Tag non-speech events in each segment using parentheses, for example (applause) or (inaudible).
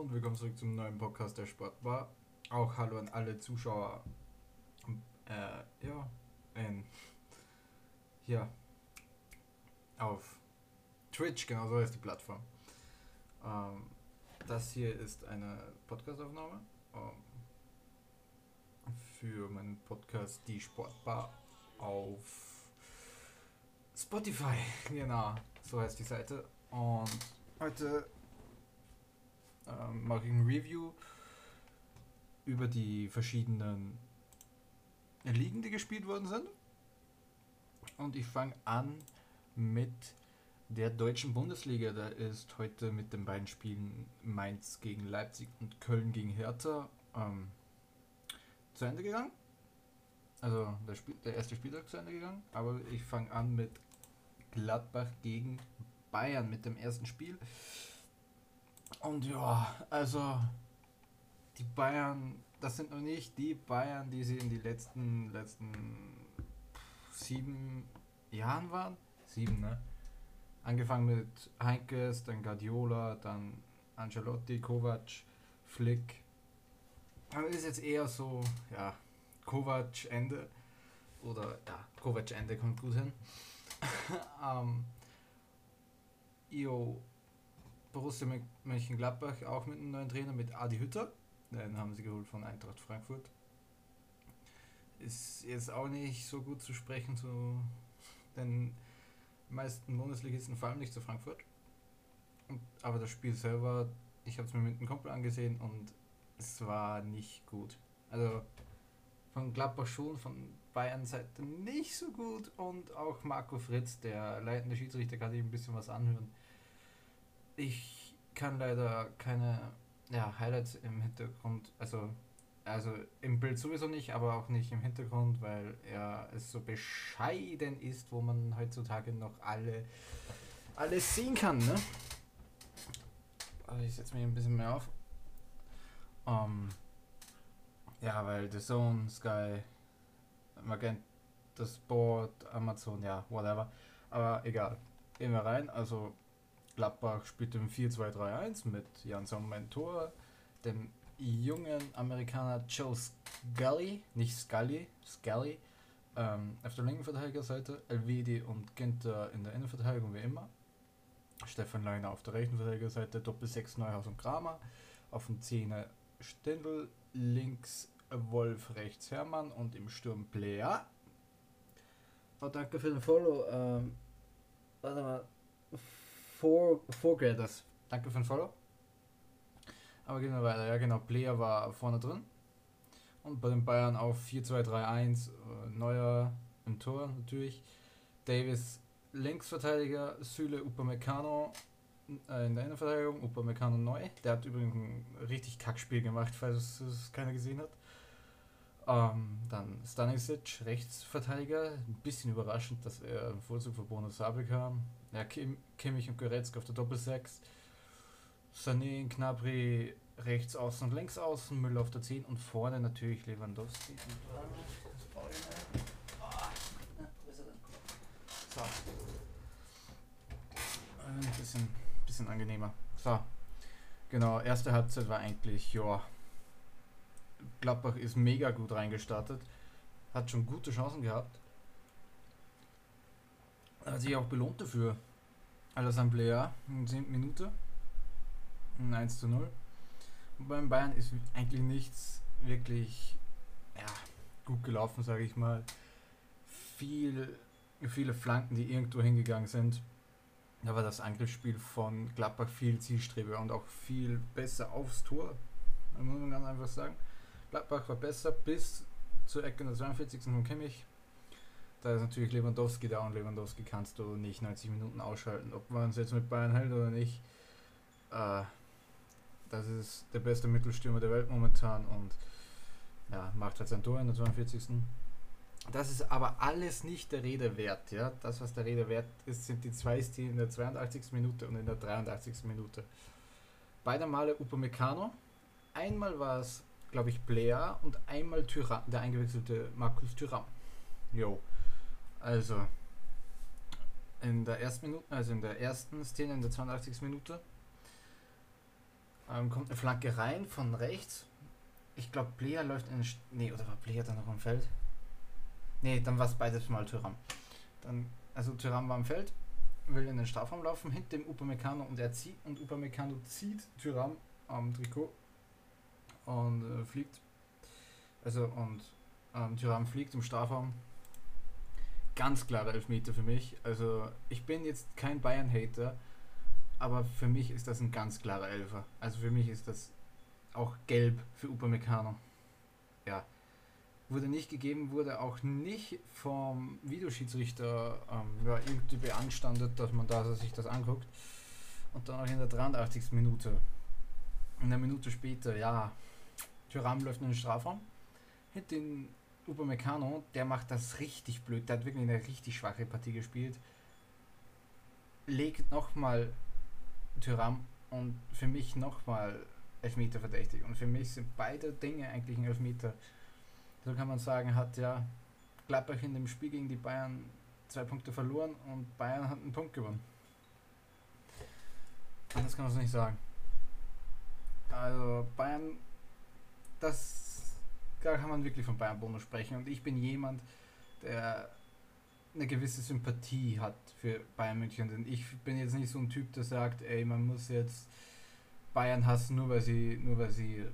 Und willkommen zurück zum neuen Podcast der Sportbar. Auch hallo an alle Zuschauer. Äh, ja, in, hier auf Twitch, genau so heißt die Plattform. Ähm, das hier ist eine Podcastaufnahme ähm, für meinen Podcast Die Sportbar auf Spotify. (laughs) Genau, so heißt die Seite. Und heute ähm, mache ich ein Review über die verschiedenen Ligen, die gespielt worden sind. Und ich fange an mit der deutschen Bundesliga. Da ist heute mit den beiden Spielen Mainz gegen Leipzig und Köln gegen Hertha ähm, zu Ende gegangen. Also der, Spiel, der erste Spieltag zu Ende gegangen. Aber ich fange an mit Gladbach gegen Bayern mit dem ersten Spiel. Und ja, also die Bayern, das sind noch nicht die Bayern, die sie in die letzten, letzten sieben Jahren waren. Sieben, ne? Angefangen mit Heinkes, dann Guardiola, dann Ancelotti, Kovac, Flick. Aber ist jetzt eher so, ja, Kovac Ende. Oder ja, Kovac Ende kommt gut hin. (laughs) ähm, Io Borussia Mönchengladbach auch mit einem neuen Trainer, mit Adi Hütter. Den haben sie geholt von Eintracht Frankfurt. Ist jetzt auch nicht so gut zu sprechen zu den meisten Bundesligisten, vor allem nicht zu Frankfurt. Und, aber das Spiel selber, ich habe es mir mit einem Kumpel angesehen und es war nicht gut. Also von Gladbach schon, von Bayern Seite nicht so gut und auch Marco Fritz, der leitende Schiedsrichter, kann sich ein bisschen was anhören ich kann leider keine ja, Highlights im Hintergrund, also, also im Bild sowieso nicht, aber auch nicht im Hintergrund, weil er es so bescheiden ist, wo man heutzutage noch alle alles sehen kann, ne? Also ich setze mich ein bisschen mehr auf. Um, ähm, ja, weil The Zone, Sky, Magenta Sport, Amazon, ja, whatever. Aber egal. Gehen wir rein. Also Gladbach spielt im 4-2-3-1 mit Jan Mentor, dem jungen Amerikaner Joe Scully, nicht Scully, Scully, ähm, auf der linken Verteidigerseite, Elvedi und Ginter in der Innenverteidigung wie immer. Stefan Leiner auf der rechten Verteidigerseite, Doppel 6 Neuhaus und Kramer, auf dem 10 Stindl, links Wolf, rechts Hermann und im Sturm Plea. Oh, danke für den Follow. Ähm, warte mal. Four, Four Graders. Danke für den Follow. Aber gehen wir weiter. Ja, genau. Player war vorne drin. Und bei den Bayern auf 4-2-3-1. Äh, Neuer im Tor natürlich. Davis Linksverteidiger. Süle Upamecano äh, in der Innenverteidigung. Upamecano neu. Der hat übrigens ein richtig Kackspiel gemacht, falls es keiner gesehen hat. Ähm, dann Stanisic, Rechtsverteidiger. Ein bisschen überraschend, dass er im Vorzug für Bonus bekam. Ja, Kim, Kimmich und Goretzka auf der Doppelsechs. Sané, Knabri rechts außen und links außen, Müller auf der 10 und vorne natürlich Lewandowski. So. Ein bisschen, bisschen angenehmer. So. Genau, erste Halbzeit war eigentlich, ja. Gladbach ist mega gut reingestartet. Hat schon gute Chancen gehabt hat sich auch belohnt dafür. Alassane in 10 Minute. 1 zu 0. Und beim Bayern ist eigentlich nichts wirklich ja, gut gelaufen, sage ich mal. Viel, viele Flanken, die irgendwo hingegangen sind. Da war das Angriffsspiel von Gladbach viel zielstrebiger und auch viel besser aufs Tor. Da muss man ganz einfach sagen. Gladbach war besser bis zur Ecke der 42. von Kimmich. Da ist natürlich Lewandowski da und Lewandowski kannst du nicht 90 Minuten ausschalten. Ob man es jetzt mit Bayern hält oder nicht, äh, das ist der beste Mittelstürmer der Welt momentan und ja, macht halt sein Tor in der 42. Das ist aber alles nicht der Rede wert. Ja? Das, was der Rede wert ist, sind die zwei Stile in der 82. Minute und in der 83. Minute. Beide Male Upamecano. Einmal war es, glaube ich, Blair und einmal Tyram, der eingewechselte Markus Tyram. Jo. Also, in der ersten Minute, also in der ersten Szene, in der 82. Minute, Ähm, kommt eine Flanke rein von rechts. Ich glaube, Player läuft in den. St nee, oder war Player dann noch am Feld? Nee, dann war es beides mal Tyram. Dann, also Tyram war am Feld, will in den Strafraum laufen, hinter dem Upamecano und er zieht und Upamecano zieht Tyram am Trikot und äh, fliegt. Also und ähm, Tyram fliegt im Strafraum. Ganz klarer Elfmeter für mich. Also ich bin jetzt kein Bayern-Hater, aber für mich ist das ein ganz klarer Elfer. Also für mich ist das auch gelb für Upamecano. Ja. Wurde nicht gegeben, wurde auch nicht vom Videoschiedsrichter ähm, ja, irgendwie beanstandet, dass man da sich das anguckt. Und dann auch in der 83. Minute. Eine Minute später, ja, Thuram läuft in den Strafraum. Hinter den Upamecano, der macht das richtig blöd. Der hat wirklich eine richtig schwache Partie gespielt. Legt nochmal Thuram und für mich nochmal Elfmeter verdächtig. Und für mich sind beide Dinge eigentlich ein Elfmeter. So kann man sagen, hat ja Gladbach in dem Spiel gegen die Bayern zwei Punkte verloren und Bayern hat einen Punkt gewonnen. Anders kann man es nicht sagen. Also Bayern, das, da kann man wirklich von Bayern Bonus sprechen. Und ich bin jemand, der eine gewisse Sympathie hat für Bayern München. Denn ich bin jetzt nicht so ein Typ, der sagt, ey, man muss jetzt Bayern hassen, nur weil sie, nur weil sie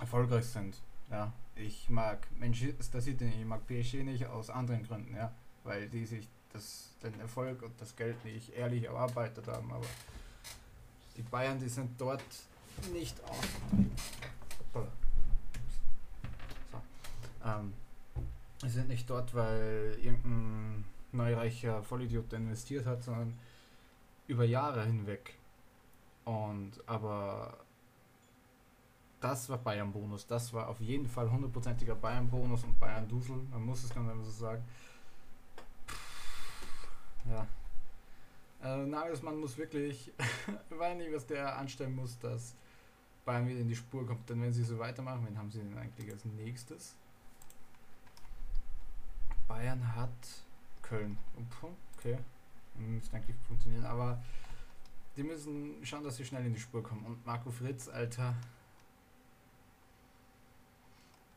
erfolgreich sind. Ja, ich mag Manchester City nicht, ich mag PSG nicht aus anderen Gründen, ja, weil die sich das, den Erfolg und das Geld nicht ehrlich erarbeitet haben, aber die Bayern, die sind dort nicht aus. So. Ähm, die sind nicht dort, weil irgendein neureicher Vollidiot investiert hat, sondern über Jahre hinweg. Und aber das war Bayern-Bonus. Das war auf jeden Fall hundertprozentiger Bayern-Bonus und Bayern-Dusel. Man muss es ganz einfach so sagen. Ja. Äh, Nagelsmann muss wirklich, (laughs) ich weiß nicht, was der anstellen muss, dass Bayern wieder in die Spur kommt. Denn wenn sie so weitermachen, wen haben sie denn eigentlich als nächstes? Bayern hat Köln. Okay. Müsste eigentlich funktionieren, aber die müssen schauen, dass sie schnell in die Spur kommen. Und Marco Fritz, Alter,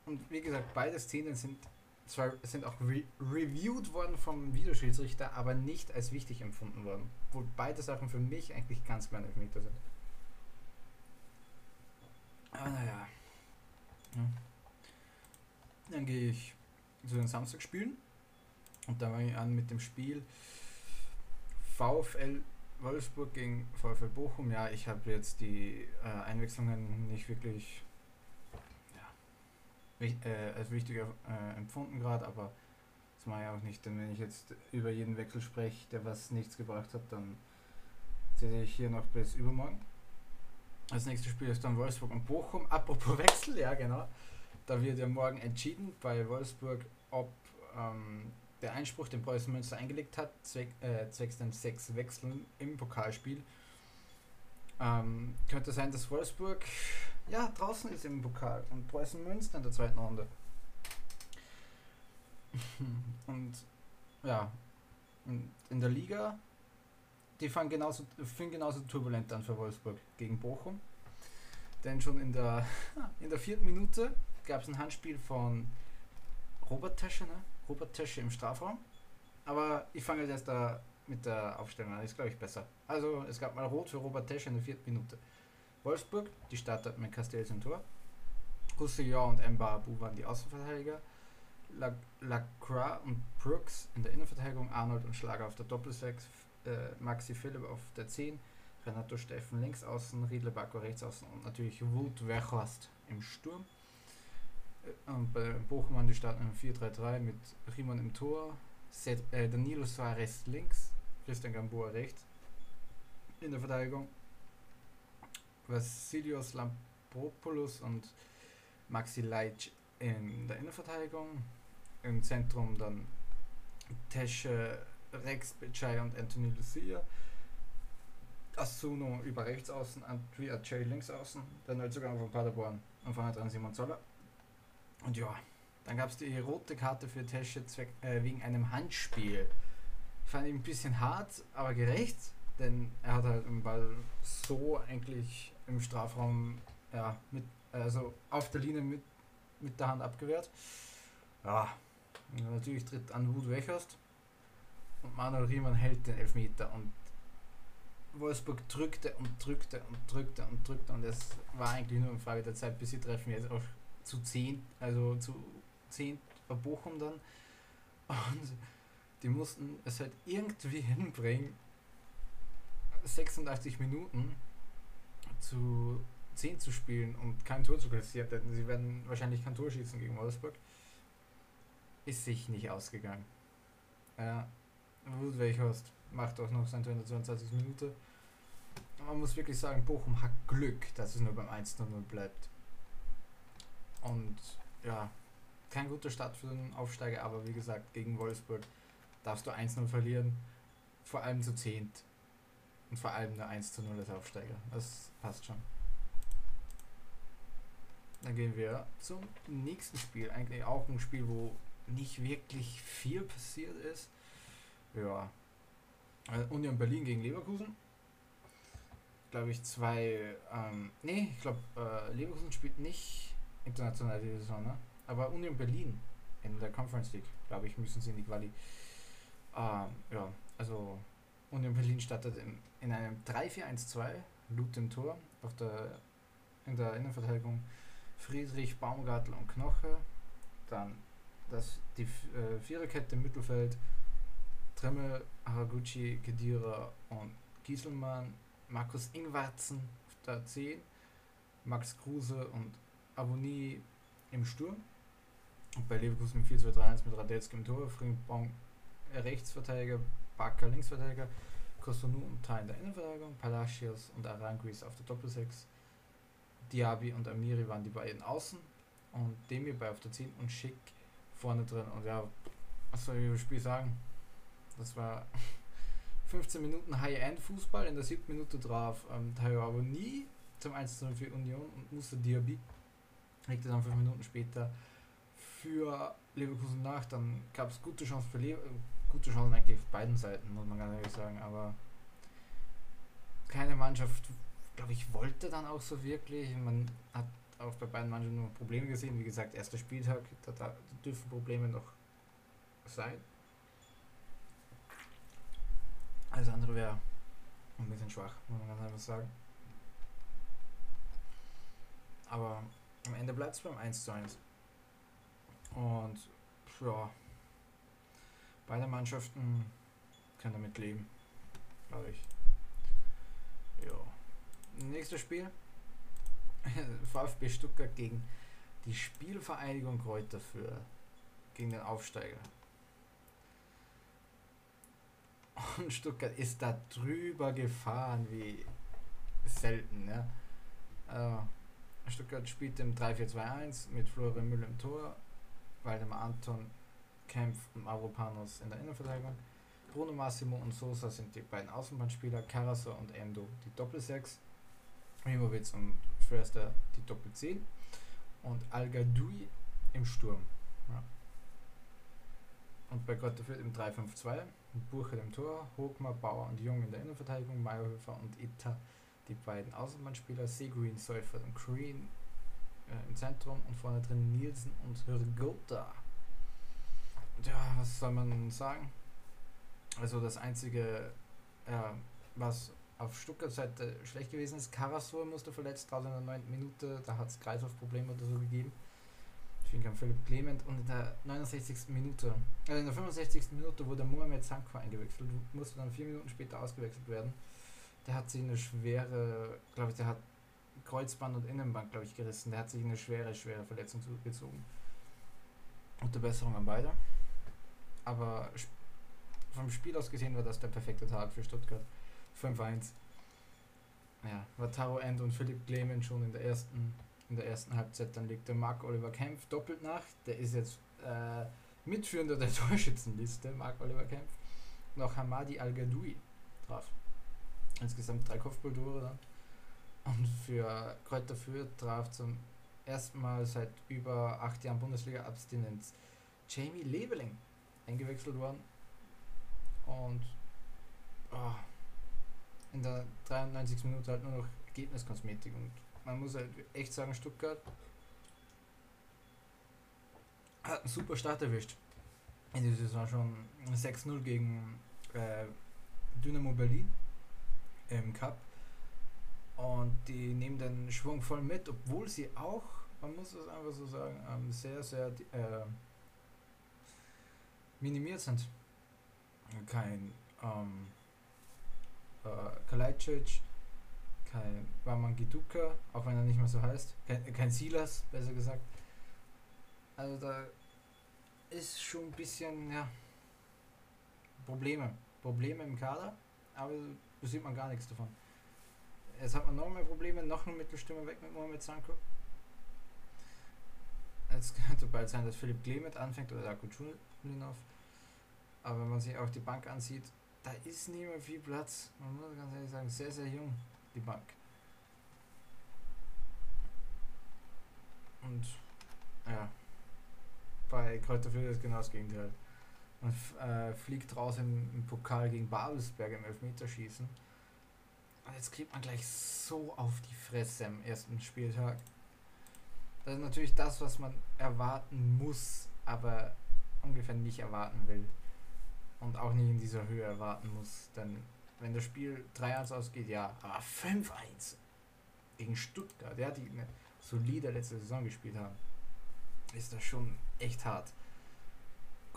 und wie gesagt, beide Szenen sind zwar sind auch re reviewed worden vom Videoschiedsrichter, aber nicht als wichtig empfunden worden. Wo beide Sachen für mich eigentlich ganz kleine Elfmeter sind. Aber naja. Ja. Dann gehe ich zu den Samstagspielen. Und da fange ich an mit dem Spiel VfL Wolfsburg gegen VfL Bochum. Ja, ich habe jetzt die äh, Einwechslungen nicht wirklich äh, als wichtiger äh, empfunden gerade, aber das mache ich auch nicht, denn wenn ich jetzt über jeden Wechsel spreche, der was nichts gebracht hat, dann sehe ich hier noch bis übermorgen. Das nächste Spiel ist dann Wolfsburg und Bochum. Apropos Wechsel, ja genau. Da wird ja morgen entschieden bei Wolfsburg, ob ähm, der Einspruch, den Preußen Münster eingelegt hat, zweck, äh, zwecks den sechs Wechseln im Pokalspiel. Ähm, könnte sein, dass Wolfsburg ja, draußen ist im Pokal und Preußen Münster in der zweiten Runde. (laughs) und ja, in der Liga, die fangen genauso, fing genauso turbulent an für Wolfsburg gegen Bochum. Denn schon in der, (laughs) in der vierten Minute gab es ein Handspiel von Robert Tesche, ne? Robert Tesche im Strafraum. Aber ich fange jetzt da mit der Aufstellung an, ist glaube ich besser. Also es gab mal Rot für Robert Tesche in der vierten Minute. Wolfsburg, die startet mit Castells im Tor. Roussillon und Mba Abu waren die Außenverteidiger. Lacroix und Brooks in der Innenverteidigung, Arnold und Schlager auf der Doppelsechs, äh, Maxi Philipp auf der 10, Renato Steffen links außen, Riedle Bacco rechts außen und natürlich Wout Weghorst im Sturm. Äh, und bei Bochum waren die starten im 4-3-3 mit Riemann im Tor, Set, äh, Danilo Suarez links, Christian Gamboa rechts in der Verteidigung Vassilios Lampropoulos und Maxi Leitsch in der Innenverteidigung. Im Zentrum dann Tesche, Rex Becai und Anthony Lucia. Asuno über rechts außen, Andrea J links außen, der Neuzugang von Paderborn und vorne dran Simon Zoller. Und ja, dann gab es die rote Karte für Tesche äh, wegen einem Handspiel. Fand ich ein bisschen hart, aber gerecht, denn er hat halt den Ball so eigentlich im Strafraum ja, mit, also auf der Linie mit, mit der Hand abgewehrt. Ja, natürlich tritt an Wood Wechhorst und Manuel Riemann hält den Elfmeter und Wolfsburg drückte und drückte und drückte und drückte und es war eigentlich nur eine Frage der Zeit, bis sie treffen jetzt auch zu 10, also zu 10 bei Bochum dann. Und die mussten es halt irgendwie (laughs) hinbringen, 86 Minuten zu 10 zu spielen und kein Tor zu kassieren, sie werden wahrscheinlich kein Tor schießen gegen Wolfsburg. Ist sich nicht ausgegangen. Ja, Wut Weichhorst macht auch noch sein Tor in der 22. Minute. Man muss wirklich sagen, Bochum hat Glück, dass es nur beim 1-0 bleibt. Und ja, kein guter Start für den Aufsteiger, aber wie gesagt, gegen Wolfsburg darfst du 1-0 verlieren, vor allem zu 10. Und vor allem nur 1 0 als Aufsteiger. Das passt schon. Dann gehen wir zum nächsten Spiel. Eigentlich auch ein Spiel, wo nicht wirklich viel passiert ist. Ja. Äh, Union Berlin gegen Leverkusen. Glaube ich, zwei. Ähm, nee, ich glaube, äh, Leverkusen spielt nicht international diese Saison, ne? Aber Union Berlin in der Conference League, glaube ich, müssen sie in die Quali. Ähm, ja, also Union Berlin startet in, in einem 3-4-1-2, Lut im Tor, auf der, in der Innenverteidigung Friedrich, Baumgartel und Knoche. Dann das, die äh, Viererkette im Mittelfeld, Tremmel, Haraguchi, Kedira und Gieselmann, Markus Ingwarzen auf der 10, Max Kruse und Aboni im Sturm. Und bei Leverkusen 4-2-3-1 mit Radetzky im Tor, Frimpong äh, Rechtsverteidiger, Bakker Linksverteidiger, Kosunu und Tai in der Innenverteidigung, Palacios und Aranguis auf der Doppelsechs, Diaby und Amiri waren die beiden außen und Demir bei auf der 10 und Schick vorne drin. Und ja, was soll ich über das Spiel sagen? Das war (laughs) 15 Minuten High-End-Fußball, in der siebten Minute drauf ähm, Tayo nie zum 1 für Union und musste Diaby legte dann fünf Minuten später für Leverkusen nach. Dann gab es gute Chancen für Le gute Chancen eigentlich auf beiden Seiten, muss man ganz ehrlich sagen. Aber keine Mannschaft, glaube ich, wollte dann auch so wirklich. Man hat auch bei beiden Mannschaften nur Probleme gesehen. Wie gesagt, erster Spieltag, da, da dürfen Probleme noch sein. Alles andere wäre ein bisschen schwach, muss man ganz einfach sagen. Aber am Ende bleibt es beim 1 zu 1. Und ja, beide Mannschaften können damit leben, glaube ich. Ja. Nächstes Spiel. (laughs) VfB Stuttgart gegen die Spielvereinigung Kräuter für gegen den Aufsteiger. Und Stuttgart ist da drüber gefahren wie selten. Ja. Also, Stuttgart spielt im 3-4-2-1 mit Florian Müller im Tor, Waldemar Anton, Kempf und Mavropanos in der Innenverteidigung. Bruno Massimo und Sosa sind die beiden Außenbahnspieler, Karasor und Endo die Doppel-6, Mimowitz und Förster die Doppel-10 und al im Sturm. Ja. Und bei Gott führt im 3-5-2 Burcher im Tor, Hochmar, Bauer und Jung in der Innenverteidigung, Meyerhöfer und Itta die beiden Außenbahnspieler Seguin, Seufert und Green äh, im Zentrum und vorne drin Nielsen und Hürgota. Ja, was soll man sagen? Also das einzige, ja, was auf Stuttgart Seite schlecht gewesen ist, Karasor musste verletzt raus in der 9. Minute, da hat es Kreislaufprobleme oder so gegeben. Deswegen kam Philipp Clement und in der 69. Minute, äh, in der 65. Minute wurde Mohamed Sanko eingewechselt, musste dann vier Minuten später ausgewechselt werden der hat sich eine schwere, glaube ich, der hat Kreuzband und Innenband, glaube ich, gerissen. Der hat sich eine schwere, schwere Verletzung zugezogen. Gute Besserung an beide. Aber vom Spiel aus gesehen war das der perfekte Tag für Stuttgart. 5-1. Ja, war Taro End und Philipp Clement schon in der ersten, in der ersten Halbzeit. Dann legte Marc Oliver Kempf doppelt nach. Der ist jetzt äh, Mitführender der (laughs) Torschützenliste, Marc Oliver Kempf. Noch Hamadi Al-Gadoui drauf. Insgesamt drei Kopfballtore. Und für Kräuter Fürth traf zum ersten Mal seit über acht Jahren Bundesliga-Abstinenz Jamie Leveling eingewechselt worden. Und oh, in der 93. Minute halt nur noch Ergebniskosmetik. Und man muss halt echt sagen, Stuttgart hat einen super Start erwischt. In dieser Saison schon 6-0 gegen äh, Dynamo Berlin im Cup. Und die nehmen den Schwung voll mit, obwohl sie auch, man muss es einfach so sagen, ähm, sehr, sehr äh, minimiert sind. Kein ähm, äh, Kalajdzic, kein Waman Giduka, auch wenn er nicht mehr so heißt, kein, kein Silas, besser gesagt. Also da ist schon ein bisschen, ja, Probleme. Probleme im Kader, aber da sieht man gar nichts davon. Jetzt hat man noch mehr Probleme, noch ein Mittelstürmer weg mit Mohamed Sanko. Jetzt (laughs) könnte bald sein, dass Philipp Klemet anfängt oder Darko Chulinov. Aber wenn man sich auch die Bank ansieht, da ist nicht mehr viel Platz. Man muss ganz ehrlich sagen, sehr, sehr jung, die Bank. Und ja, bei Kräuter ist genau das Gegenteil. Man äh, fliegt raus im, im, Pokal gegen Babelsberg im Elfmeterschießen. Und jetzt kriegt man gleich so auf die Fresse am ersten Spieltag. Das ist natürlich das, was man erwarten muss, aber ungefähr nicht erwarten will. Und auch nicht in dieser Höhe erwarten muss. Denn wenn das Spiel 3-1 ausgeht, ja, aber 5-1 gegen Stuttgart, der die eine solide letzte Saison gespielt haben, ist das schon echt hart.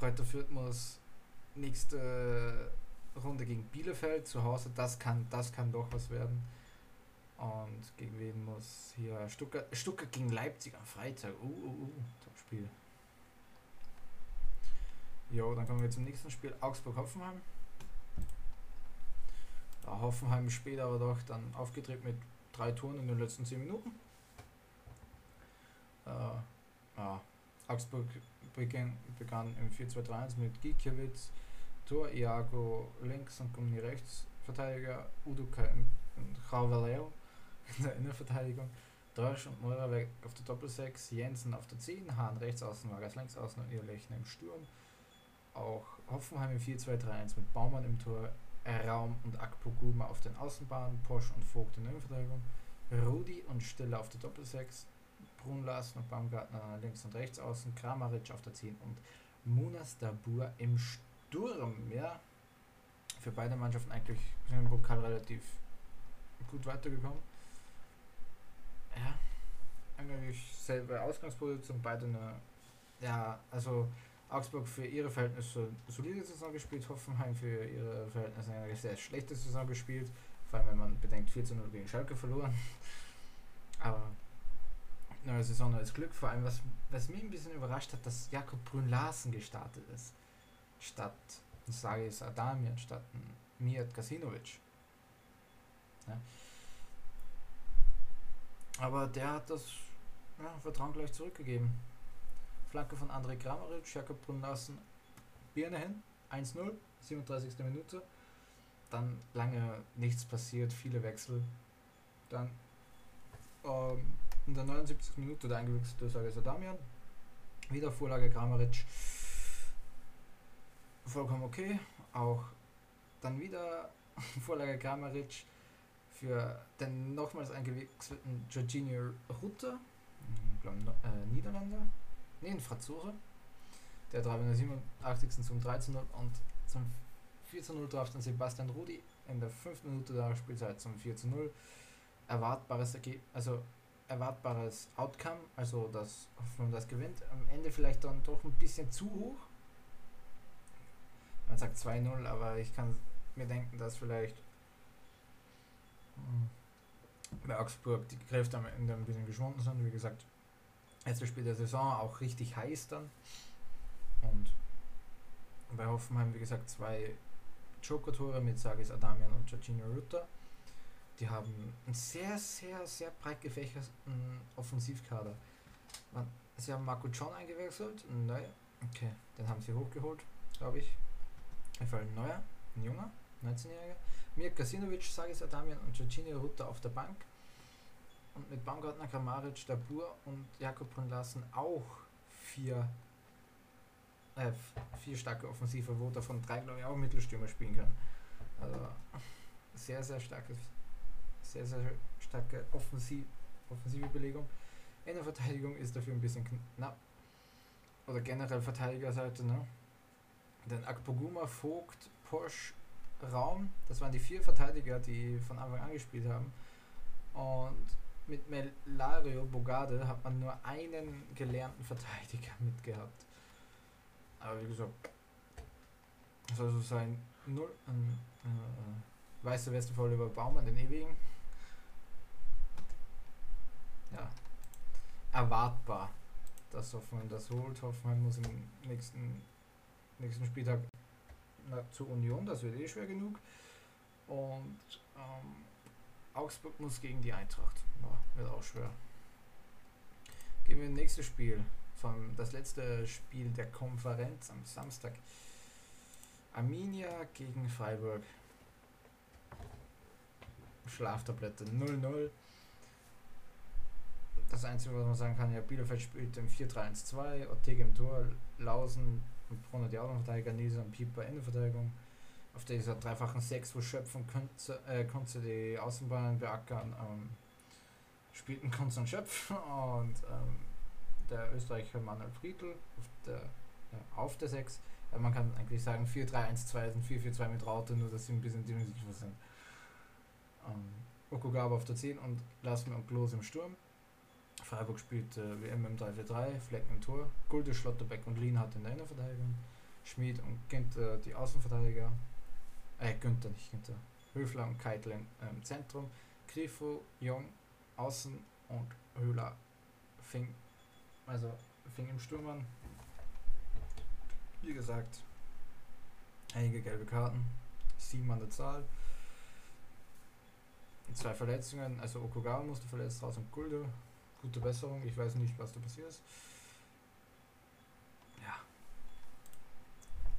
Kräuter Fürth muss nächste Runde gegen Bielefeld zu Hause. Das kann, das kann doch was werden. Und gegen wen muss hier Stuttgart, Stuttgart gegen Leipzig am Freitag. Uh, uh, uh, Top-Spiel. Jo, dann kommen wir zum nächsten Spiel. Augsburg-Hoffenheim. Da Hoffenheim später aber doch dann aufgetreten mit drei Toren in den letzten 10 Minuten. Äh, ja, Augsburg begann, begann im 4-2-3-1 mit Gikiewicz, Tor Iago links und Gummi rechts, Verteidiger Uduka und Rauvaleo in der Innenverteidigung, Dorsch und Meurer auf der Doppel-6, Jensen auf der 10, Hahn rechts außen, Vargas links außen und Irlechner im Sturm. Auch Hoffenheim im 4-2-3-1 mit Baumann im Tor, Raum und Akpoguma auf den Außenbahnen, Posch und Vogt in der Innenverteidigung, Rudi und Stille auf der Doppel-6, Brunlas und Baumgartner links und rechts außen, Kramaric auf der 10 und Munas Dabur im Sturm. Ja, für beide Mannschaften eigentlich im Pokal relativ gut weitergekommen. Ja, eigentlich selbe Ausgangsposition, beide eine, ja, also Augsburg für ihre Verhältnisse solide Saison gespielt, Hoffenheim für ihre Verhältnisse eine sehr schlechte Saison gespielt, vor allem wenn man bedenkt 14 0 gegen Schalke verloren. Aber neue Saison, neues Glück. Vor allem, was, was mich ein bisschen überrascht hat, dass Jakob Brünn Larsen gestartet ist. Statt, es Adamian, statt Mijat Kasinovic. Ja. Aber der hat das ja, Vertrauen gleich zurückgegeben. Flanke von André Kramaric, Jakob Brünn Larsen, Birne hin, 1-0, 37. Minute. Dann lange nichts passiert, viele Wechsel. Dann ähm, in der 79. Minute der eingewechselte Sages Damian. Wieder Vorlage Kramaric. Vollkommen okay. Auch dann wieder (laughs) Vorlage Kramaric für den nochmals eingewechselten Jorginho Rutter. Äh, Niederländer. Ne, ein Franzose. Der traf in der 87. zum 13 und zum 14-0 traf dann Sebastian Rudi in der 5. Minute der Spielzeit zum 4 0. Erwartbares Ergebnis, also erwartbares Outcome, also dass man das gewinnt. Am Ende vielleicht dann doch ein bisschen zu hoch. Man sagt 2-0, aber ich kann mir denken, dass vielleicht hm, bei Augsburg die Kräfte am Ende ein bisschen geschwunden sind. Wie gesagt, letztes Spiel der Saison auch richtig heiß dann. Und bei Hoffenheim, wie gesagt, zwei Joker-Tore mit Sagis Adamian und Jorginho Rutter die haben einen sehr, sehr, sehr breit gefächerten Offensivkader. Man, sie haben Marco John eingewechselt, ein neuer. Okay, den haben sie hochgeholt, glaube ich. Einfach ein neuer, ein junger, 19-jähriger. Mir Kasinovic, Sagis Adamian und Jorginho Rutter auf der Bank. Und mit Baumgartner, Kramaric, Dabur und Jakob Lassen auch vier, äh, vier starke Offensive, wo davon drei, glaube ich, auch Mittelstürmer spielen können. Also sehr, sehr starkes sehr, sehr starke Offensiv offensive Belegung. In der Verteidigung ist dafür ein bisschen knapp. Oder generell Verteidigerseite, ne? Denn Akpoguma, Vogt, Posch, Raum, das waren die vier Verteidiger, die von Anfang an gespielt haben. Und mit Melario Bogade hat man nur einen gelernten Verteidiger (laughs) mitgehabt. Aber wie gesagt, das soll so sein Null, äh, äh, weiße Weste vor Oliver Baumann, den ewigen. Ja, erwartbar, dass Hoffenheim das holt. Hoffenheim muss im nächsten, nächsten Spieltag na, zur Union, das wird eh schwer genug. Und ähm, Augsburg muss gegen die Eintracht. Ja, wird auch schwer. Gehen wir ins nächste Spiel. Von das letzte Spiel der Konferenz am Samstag. Arminia gegen Freiburg. Schlaftablette 0-0. Das Einzige, was man sagen kann, ja, Bielefeld spielt im 4-3-1-2, Ortega im Tor, Lausen und Brunner die Außenverteidiger, Niesa und Pieper in der Verteidigung. Auf dieser dreifachen 6, wo Schöpfen könnte, äh, konnte die Außenbahn beackern, ähm, spielten Kunz und Schöpf und ähm, der Österreicher Manuel Friedl auf der, ja, auf der 6. Ja, man kann eigentlich sagen 4-3-1-2 sind 4-4-2 mit Raute, nur dass sie ein bisschen defensiver sind. Ähm, Okugawa auf der 10 und Lasme und Klos im Sturm. Freiburg spielt äh, WM im 3-4-3, Flecken im Tor, Gulde, Schlotterbeck und Lien hat in der Innenverteidigung, Schmid und Günther die Außenverteidiger, äh, Günther, nicht Günther, Höfler und Keitel im ähm, Zentrum, Grifo, Jung, Außen und Höhler fing, also fing im Sturm an. Wie gesagt, einige gelbe Karten, sieben an der Zahl. Zwei Verletzungen, also Okugawa musste verletzt raus und Gulde gute Besserung. Ich weiß nicht, was da passiert ist. Ja.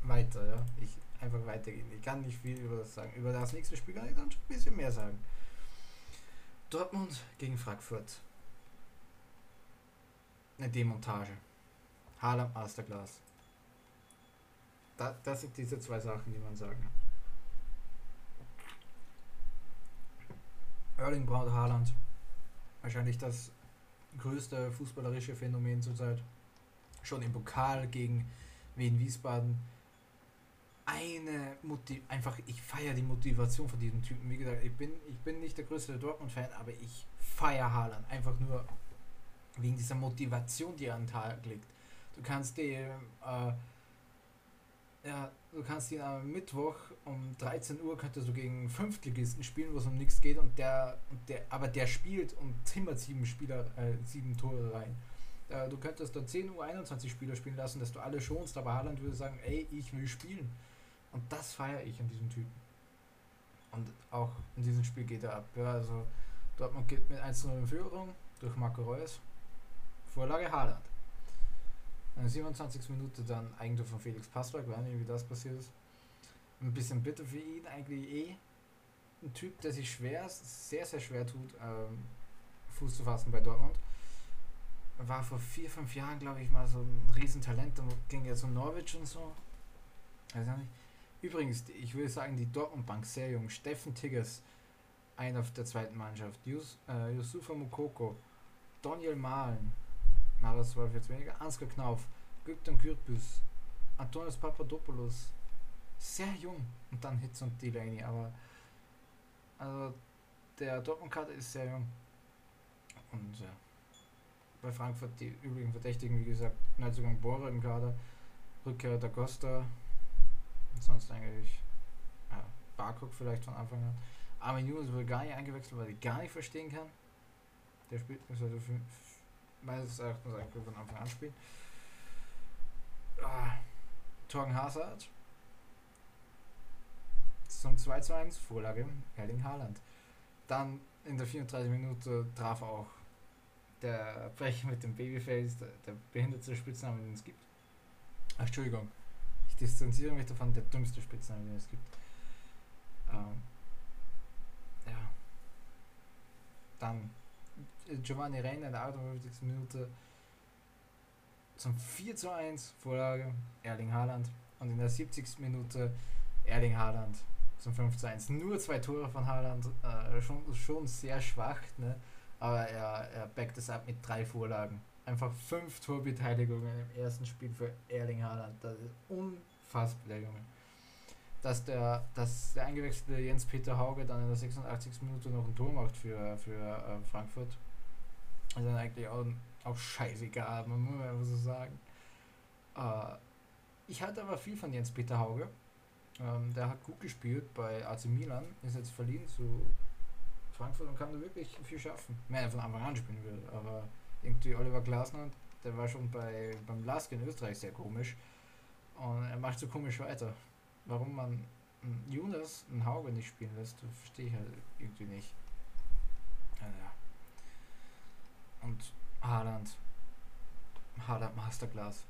Weiter, ja. Ich einfach weitergehen. Ich kann nicht viel über das sagen. Über das nächste Spiel kann ich dann schon ein bisschen mehr sagen. Dortmund gegen Frankfurt. Eine Demontage. Haaland Masterclass. Da, das sind diese zwei Sachen, die man sagen kann. Erling Braut Haaland. Wahrscheinlich das größte fußballerische Phänomen zurzeit. Schon im Pokal gegen Wien Wiesbaden. Eine Motiv einfach, ich feiere die Motivation von diesem Typen. Wie gesagt, ich bin, ich bin nicht der größte Dortmund-Fan, aber ich feiere Haaland. Einfach nur wegen dieser Motivation, die er an den Tag legt. Du kannst die, äh, du kannst ihn am Mittwoch um 13 Uhr könntest du gegen Fünftligisten spielen, wo es um nichts geht und der, und der, aber der spielt und zimmert sieben Spieler, äh, sieben Tore rein. Äh, du könntest da 10 Uhr 21 Spieler spielen lassen, dass du alle schonst, aber Haaland würde sagen, ey, ich will spielen. Und das feiere ich an diesem Typen. Und auch in diesem Spiel geht er ab. Ja, also Dortmund geht mit 1-0 in Führung durch Marco Reus. Vorlage Haaland. In der 27. Minute dann Eigentum von Felix Passberg, weiß nicht, wie das passiert ist. Ein bisschen bitter für ihn, eigentlich eh ein Typ, der sich schwer, sehr, sehr schwer tut, ähm, Fuß zu fassen bei Dortmund. War vor vier, fünf Jahren, glaube ich, mal so ein Riesentalent und ging jetzt um Norwich und so. Nicht. Übrigens, ich würde sagen, die Dortmund-Bank sehr jung. Steffen Tigges, einer der zweiten Mannschaft. Yus, äh, Yusufa Mukoko, Daniel Mahlen, Marius Wolf jetzt weniger, Ansgar Knauf, Gülten Kürbis, Antonius Papadopoulos, sehr jung und dann Hitz und Delaney, aber also der Dortmund-Kader ist sehr jung und ja. Bei Frankfurt die übrigen Verdächtigen, wie gesagt, Neuzugang Bohrer im Kader, Rückkehr der Costa, und sonst eigentlich ja, Barcock vielleicht von Anfang an. Armin Jonas wurde gar nicht eingewechselt, weil ich gar nicht verstehen kann. Der spielt, also für, meines Erachtens eigentlich von Anfang an spielen. Ah, Torgen Hazard. Zum 2 zu 1, Vorlage Erling Haaland. Dann in der 34 Minute traf auch der Brecher mit dem Babyface, der, der behinderte Spitzname, den es gibt. Entschuldigung, ich distanziere mich davon, der dümmste Spitzname, den es gibt. Ähm, ja. Dann Giovanni Reina in der 58. Minute zum 4 zu 1 Vorlage Erling Haaland und in der 70. Minute Erling Haaland zum 5 zu 1. Nur zwei Tore von Haaland, äh, schon, schon sehr schwach, ne? aber er, er backt es ab mit drei Vorlagen. Einfach fünf Torbeteiligungen im ersten Spiel für Erling Haaland. Das ist unfassbar, Junge. Dass der, dass der eingewechselte Jens-Peter Hauge dann in der 86. Minute noch ein Tor macht für, für äh, Frankfurt. Dann eigentlich auch, auch scheißegal, man muss einfach so sagen. Äh, ich halte aber viel von Jens-Peter Hauge. Ähm, der hat gut gespielt bei AC Milan, ist jetzt verliehen zu Frankfurt und kann da wirklich viel schaffen. Wenn er von Anfang an spielen will, aber irgendwie Oliver Glasner, der war schon bei, beim Lask in Österreich sehr komisch und er macht so komisch weiter. Warum man Jonas einen Hauge nicht spielen lässt, verstehe ich halt irgendwie nicht. Ja. Und Haaland. Haaland Masterclass.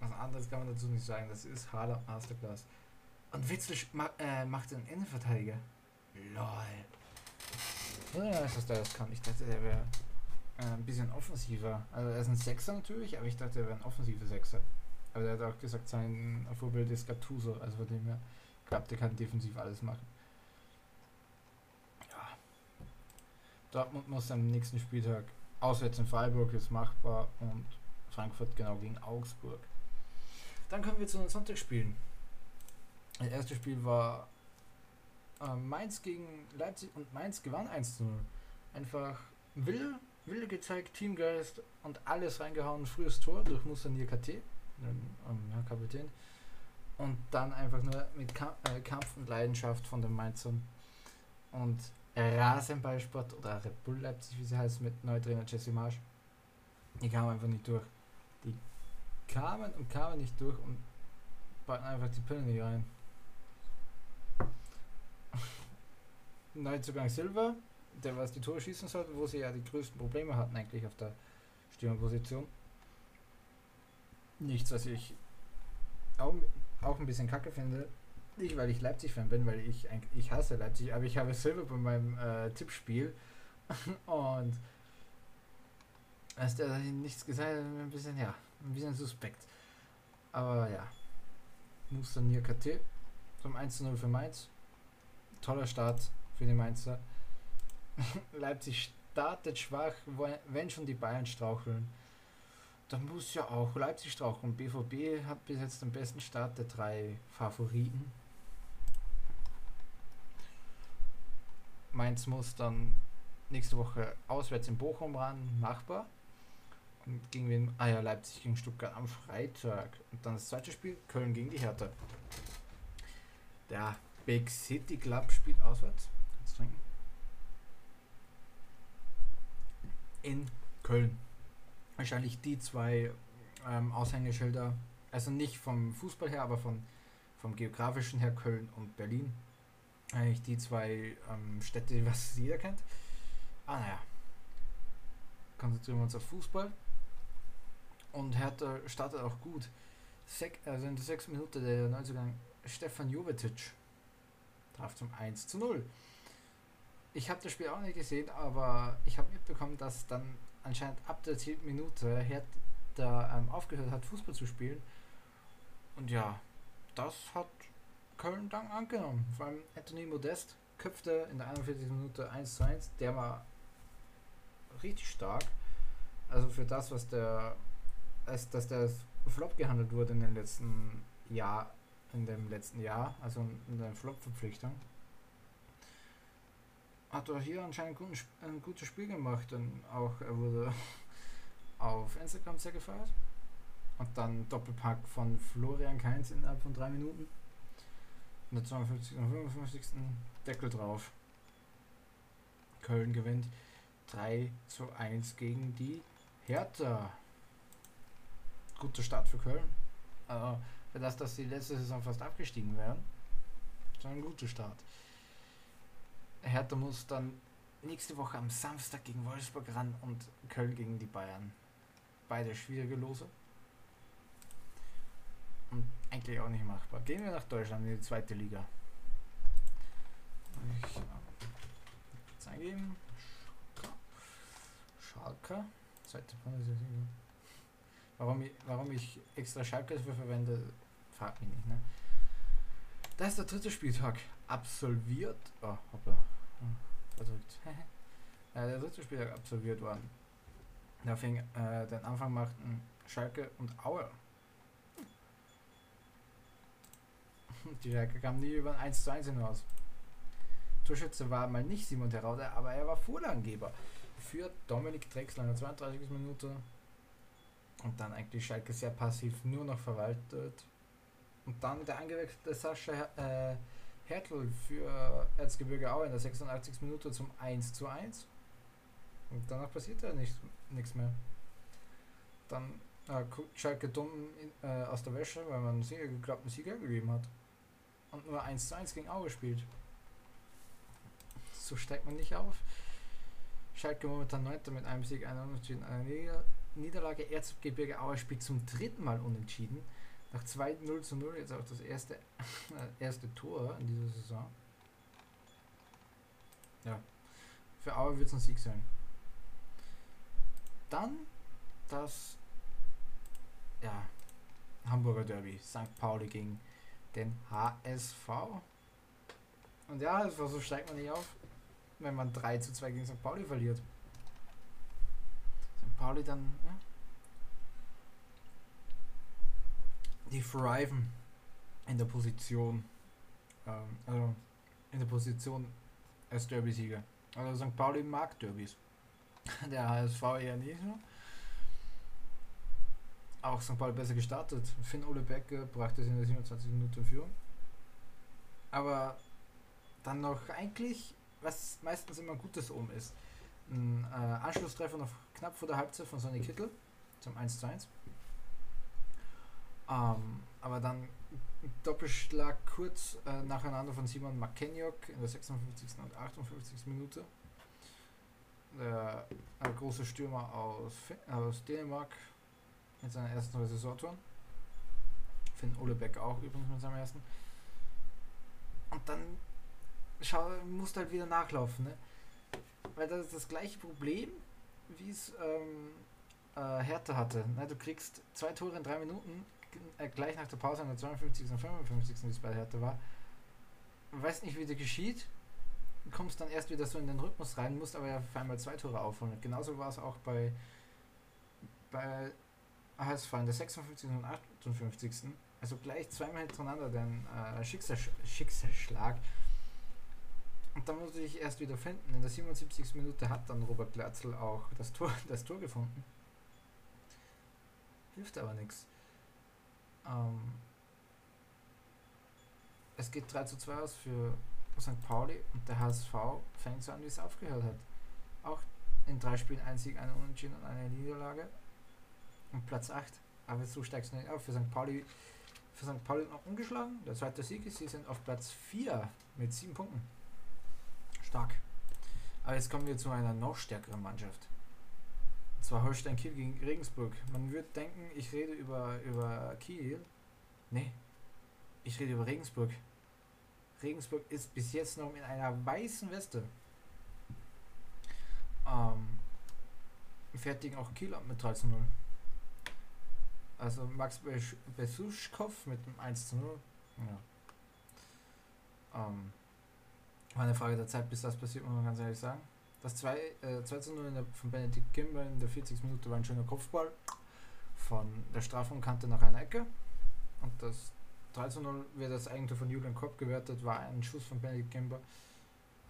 Was anderes kann man dazu nicht sagen. Das ist Haaland Masterclass. Und Witzel ma äh, macht den Innenverteidiger. LOL. Ja, dass der das kann. Ich dachte, der wäre äh, ein bisschen offensiver. Also er ist ein Sechser natürlich, aber ich dachte, er wäre ein offensiver Sechser. Aber er hat auch gesagt, sein Vorbild ist Gattuso. Also von dem her glaubt, der kann defensiv alles machen. Ja. Dortmund muss am nächsten Spieltag auswärts in Freiburg ist machbar und Frankfurt genau gegen Augsburg. Dann kommen wir zu den Sonntagsspielen. Das erste Spiel war äh, Mainz gegen Leipzig und Mainz gewann 1 zu 0. Einfach Wille, Wille gezeigt, Teamgeist und alles reingehauen. Frühes Tor durch Musanir KT, ähm, Herr Kapitän. Und dann einfach nur mit Kamp äh, Kampf und Leidenschaft von den Mainzern. Und Rasenballsport oder Red Bull Leipzig, wie sie heißt, mit Neutrainer Jesse Marsch. Die kamen einfach nicht durch. Die kamen und kamen nicht durch und bauten einfach die Pillen nicht rein. (laughs) Neuzugang Silva, der was die Tore schießen sollte, wo sie ja die größten Probleme hatten eigentlich auf der Stürmerposition. Nichts, was ich auch, auch ein bisschen kacke finde. Nicht, weil ich Leipzig-Fan bin, weil ich ich hasse Leipzig, aber ich habe Silva bei meinem äh, Tippspiel (laughs) und als der nichts gesagt hat, ein bisschen, ja, ein bisschen suspekt. Aber ja, Mustanier KT zum 1-0 für Mainz. Toller Start für die Mainzer. (laughs) Leipzig startet schwach, wenn schon die Bayern straucheln. Dann muss ja auch Leipzig straucheln. BVB hat bis jetzt den besten Start der drei Favoriten. Mainz muss dann nächste Woche auswärts in Bochum ran, machbar. Und gegen wen? Ah ja, Leipzig gegen Stuttgart am Freitag. Und dann das zweite Spiel, Köln gegen die Hertha. Der Big City Club spielt auswärts trinken. In Köln. Wahrscheinlich die zwei ähm, Aushängeschilder, also nicht vom Fußball her, aber von, vom geografischen her Köln und Berlin. Eigentlich die zwei ähm, Städte, was jeder kennt. Ah naja. Konzentrieren wir uns auf Fußball. Und Hertha startet auch gut. Sek also in der sechsten Minute der Neuzugang Stefan Jovetic traf zum 1 zu 0 ich habe das Spiel auch nicht gesehen, aber ich habe mitbekommen, dass dann anscheinend ab der 10. Minute Hertha ähm, aufgehört hat, Fußball zu spielen. Und ja, das hat Köln dann angenommen. Vor allem Anthony Modest köpfte in der 41. Minute 1 zu 1. Der war richtig stark. Also für das, was der, als dass der Flop gehandelt wurde in den letzten Jahr, in dem letzten Jahr, also in der Flop-Verpflichtung hat er hier anscheinend ein gutes Spiel gemacht und auch er wurde (laughs) auf Instagram sehr gefeiert. Und dann Doppelpack von Florian Kainz innerhalb von drei Minuten. Der 52. und 55. Deckel drauf. Köln gewinnt 3 zu 1 gegen die Hertha. Guter Start für Köln. Also für das, dass sie letzte Saison fast abgestiegen wären. So ein guter Start. Hertha muss dann nächste Woche am Samstag gegen Wolfsburg ran und Köln gegen die Bayern. Beide schwierige Lose. Und eigentlich auch nicht machbar. Gehen wir nach Deutschland in die zweite Liga. Ich jetzt eingeben. Zweite Bundesliga. Warum ich, warum ich extra Schalke dafür verwende, fragt mich nicht. Ne? Da ist der dritte Spieltag. absolviert. Oh, hoppla. Hm, verdrückt. (laughs) äh, der dritte Spieltag absolviert worden. Da fing äh, den Anfang machten Schalke und Aue. Die Schalke kam nie über ein 1 zu 1 hinaus. Torschütze war mal nicht Simon Teraude, aber er war Vorlagengeber für Dominik Drexler in der 32. Minute. Und dann eigentlich Schalke sehr passiv nur noch verwaltet. Und dann der angewechselte Sascha äh, Hertel für Erzgebirge Aue in der 86. Minute zum 1 zu 1. Und danach passiert ja nichts mehr. Dann äh, guckt Schalke dumm in, äh, aus der Wäsche, weil man einen Sieger geklappten Sieger gegeben hat. Und nur 1 zu 1 gegen Aue spielt. So steigt man nicht auf. Schalke momentan 9. mit einem Sieg, einer Unentschieden, einer Nieder Niederlage. Erzgebirge Aue spielt zum dritten Mal unentschieden. Nach 2 0 zu 0 jetzt auch das erste, (laughs) erste Tor in dieser Saison. Ja, für Aue wird es ein Sieg sein. Dann das ja, Hamburger Derby, St. Pauli gegen den HSV. Und ja, so steigt man nicht auf, wenn man 3 zu 2 gegen St. Pauli verliert. St. Pauli dann, ja, die thriven in der Position, ähm, also in der Position als Derby-Sieger. Also St. Pauli mag Derbys. (laughs) Der HSV eher nicht so. Auch St. Pauli besser gestartet. Finn Ole Becker brachte es in der 27 Minuten Führung. Aber dann noch eigentlich, was meistens immer Gutes oben ist. Ein äh, Anschlusstreffer noch knapp vor der Halbzeit von Sonny Kittel zum 1 zu 1. Ähm, aber dann Doppelschlag kurz äh, nacheinander von Simon Makenjok in der 56. und 58. Minute. Der äh, große Stürmer aus, aus Dänemark mit seinen ersten Saisontoren. Finn Olebeck auch übrigens mit seinem ersten. Und dann schau, musst halt wieder nachlaufen, ne? Weil das ist das gleiche Problem, wie es ähm, äh, Hertha hatte. Ne? Du kriegst zwei Tore in drei Minuten, äh, gleich nach der Pause an der 52. und 55. wie es bei Hertha war. Weiß nicht, wie das geschieht. Kommst dann erst wieder so in den Rhythmus rein, musst aber ja auf einmal zwei Tore aufholen. Genauso war es auch bei, bei HSV in der 56. und 58. Also gleich zweimal hintereinander den äh, Schicksals Schicksalsschlag. Und dann musste ich erst wieder finden. In der 77. Minute hat dann Robert Glatzel auch das Tor, (laughs) das Tor gefunden. Hilft aber nichts. Ähm, es geht 3 zu 2 aus für St. Pauli und der HSV fängt so an, wie es aufgehört hat. Auch in drei Spielen ein Sieg, eine Unentschieden und eine Niederlage. Und Platz 8. Aber so steigst du nicht auf. Für St. Pauli, für St. Pauli noch ungeschlagen. Der zweite Sieg ist, sie sind auf Platz 4 mit 7 Punkten. Stark. Aber jetzt kommen wir zu einer noch stärkeren Mannschaft. Und zwar Holstein Kiel gegen Regensburg. Man würde denken, ich rede über, über Kiel. Nee, ich rede über Regensburg. Regensburg ist bis jetzt noch in einer weißen Weste. Ähm, fertigen auch Kiel ab mit 3 zu 0. Also Max Besuschkow mit dem 1 zu 0. Ja. Ähm, war eine Frage der Zeit, bis das passiert, muss man ganz ehrlich sagen. Das 2, äh, 2 zu 0 der, von Benedikt Kimber in der 40. Minute war ein schöner Kopfball von der Strafraumkante nach einer Ecke. Und das 3 zu 0 wird das Eigentum von Julian Kopp gewertet, war ein Schuss von Benedikt Kimber.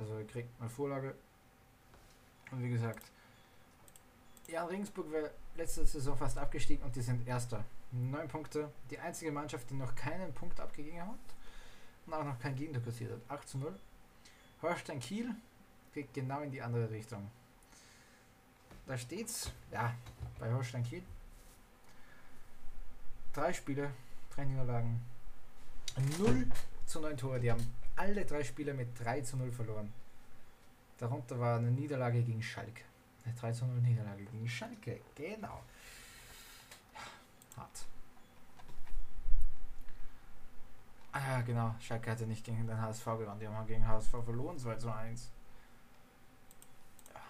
Also er kriegt eine Vorlage. Und wie gesagt, ja, Regensburg wäre letzte Saison fast abgestiegen und die sind Erster. Neun Punkte. Die einzige Mannschaft, die noch keinen Punkt abgegeben hat und auch noch kein Gegentor kassiert hat. 8 zu 0. Holstein Kiel geht genau in die andere Richtung. Da steht's, ja, bei Holstein Kiel. Drei Spiele, drei Niederlagen, 0 zu 9 Tore. Die haben alle drei Spiele mit 3 zu 0 verloren. Darunter war eine Niederlage gegen Schalke. Eine 3 zu 0 Niederlage gegen Schalke, genau. Hart. Ah ja, genau. Schalke hatte nicht gegen den HSV gewonnen. Die haben gegen HSV verloren, 2 zu 1. Ja.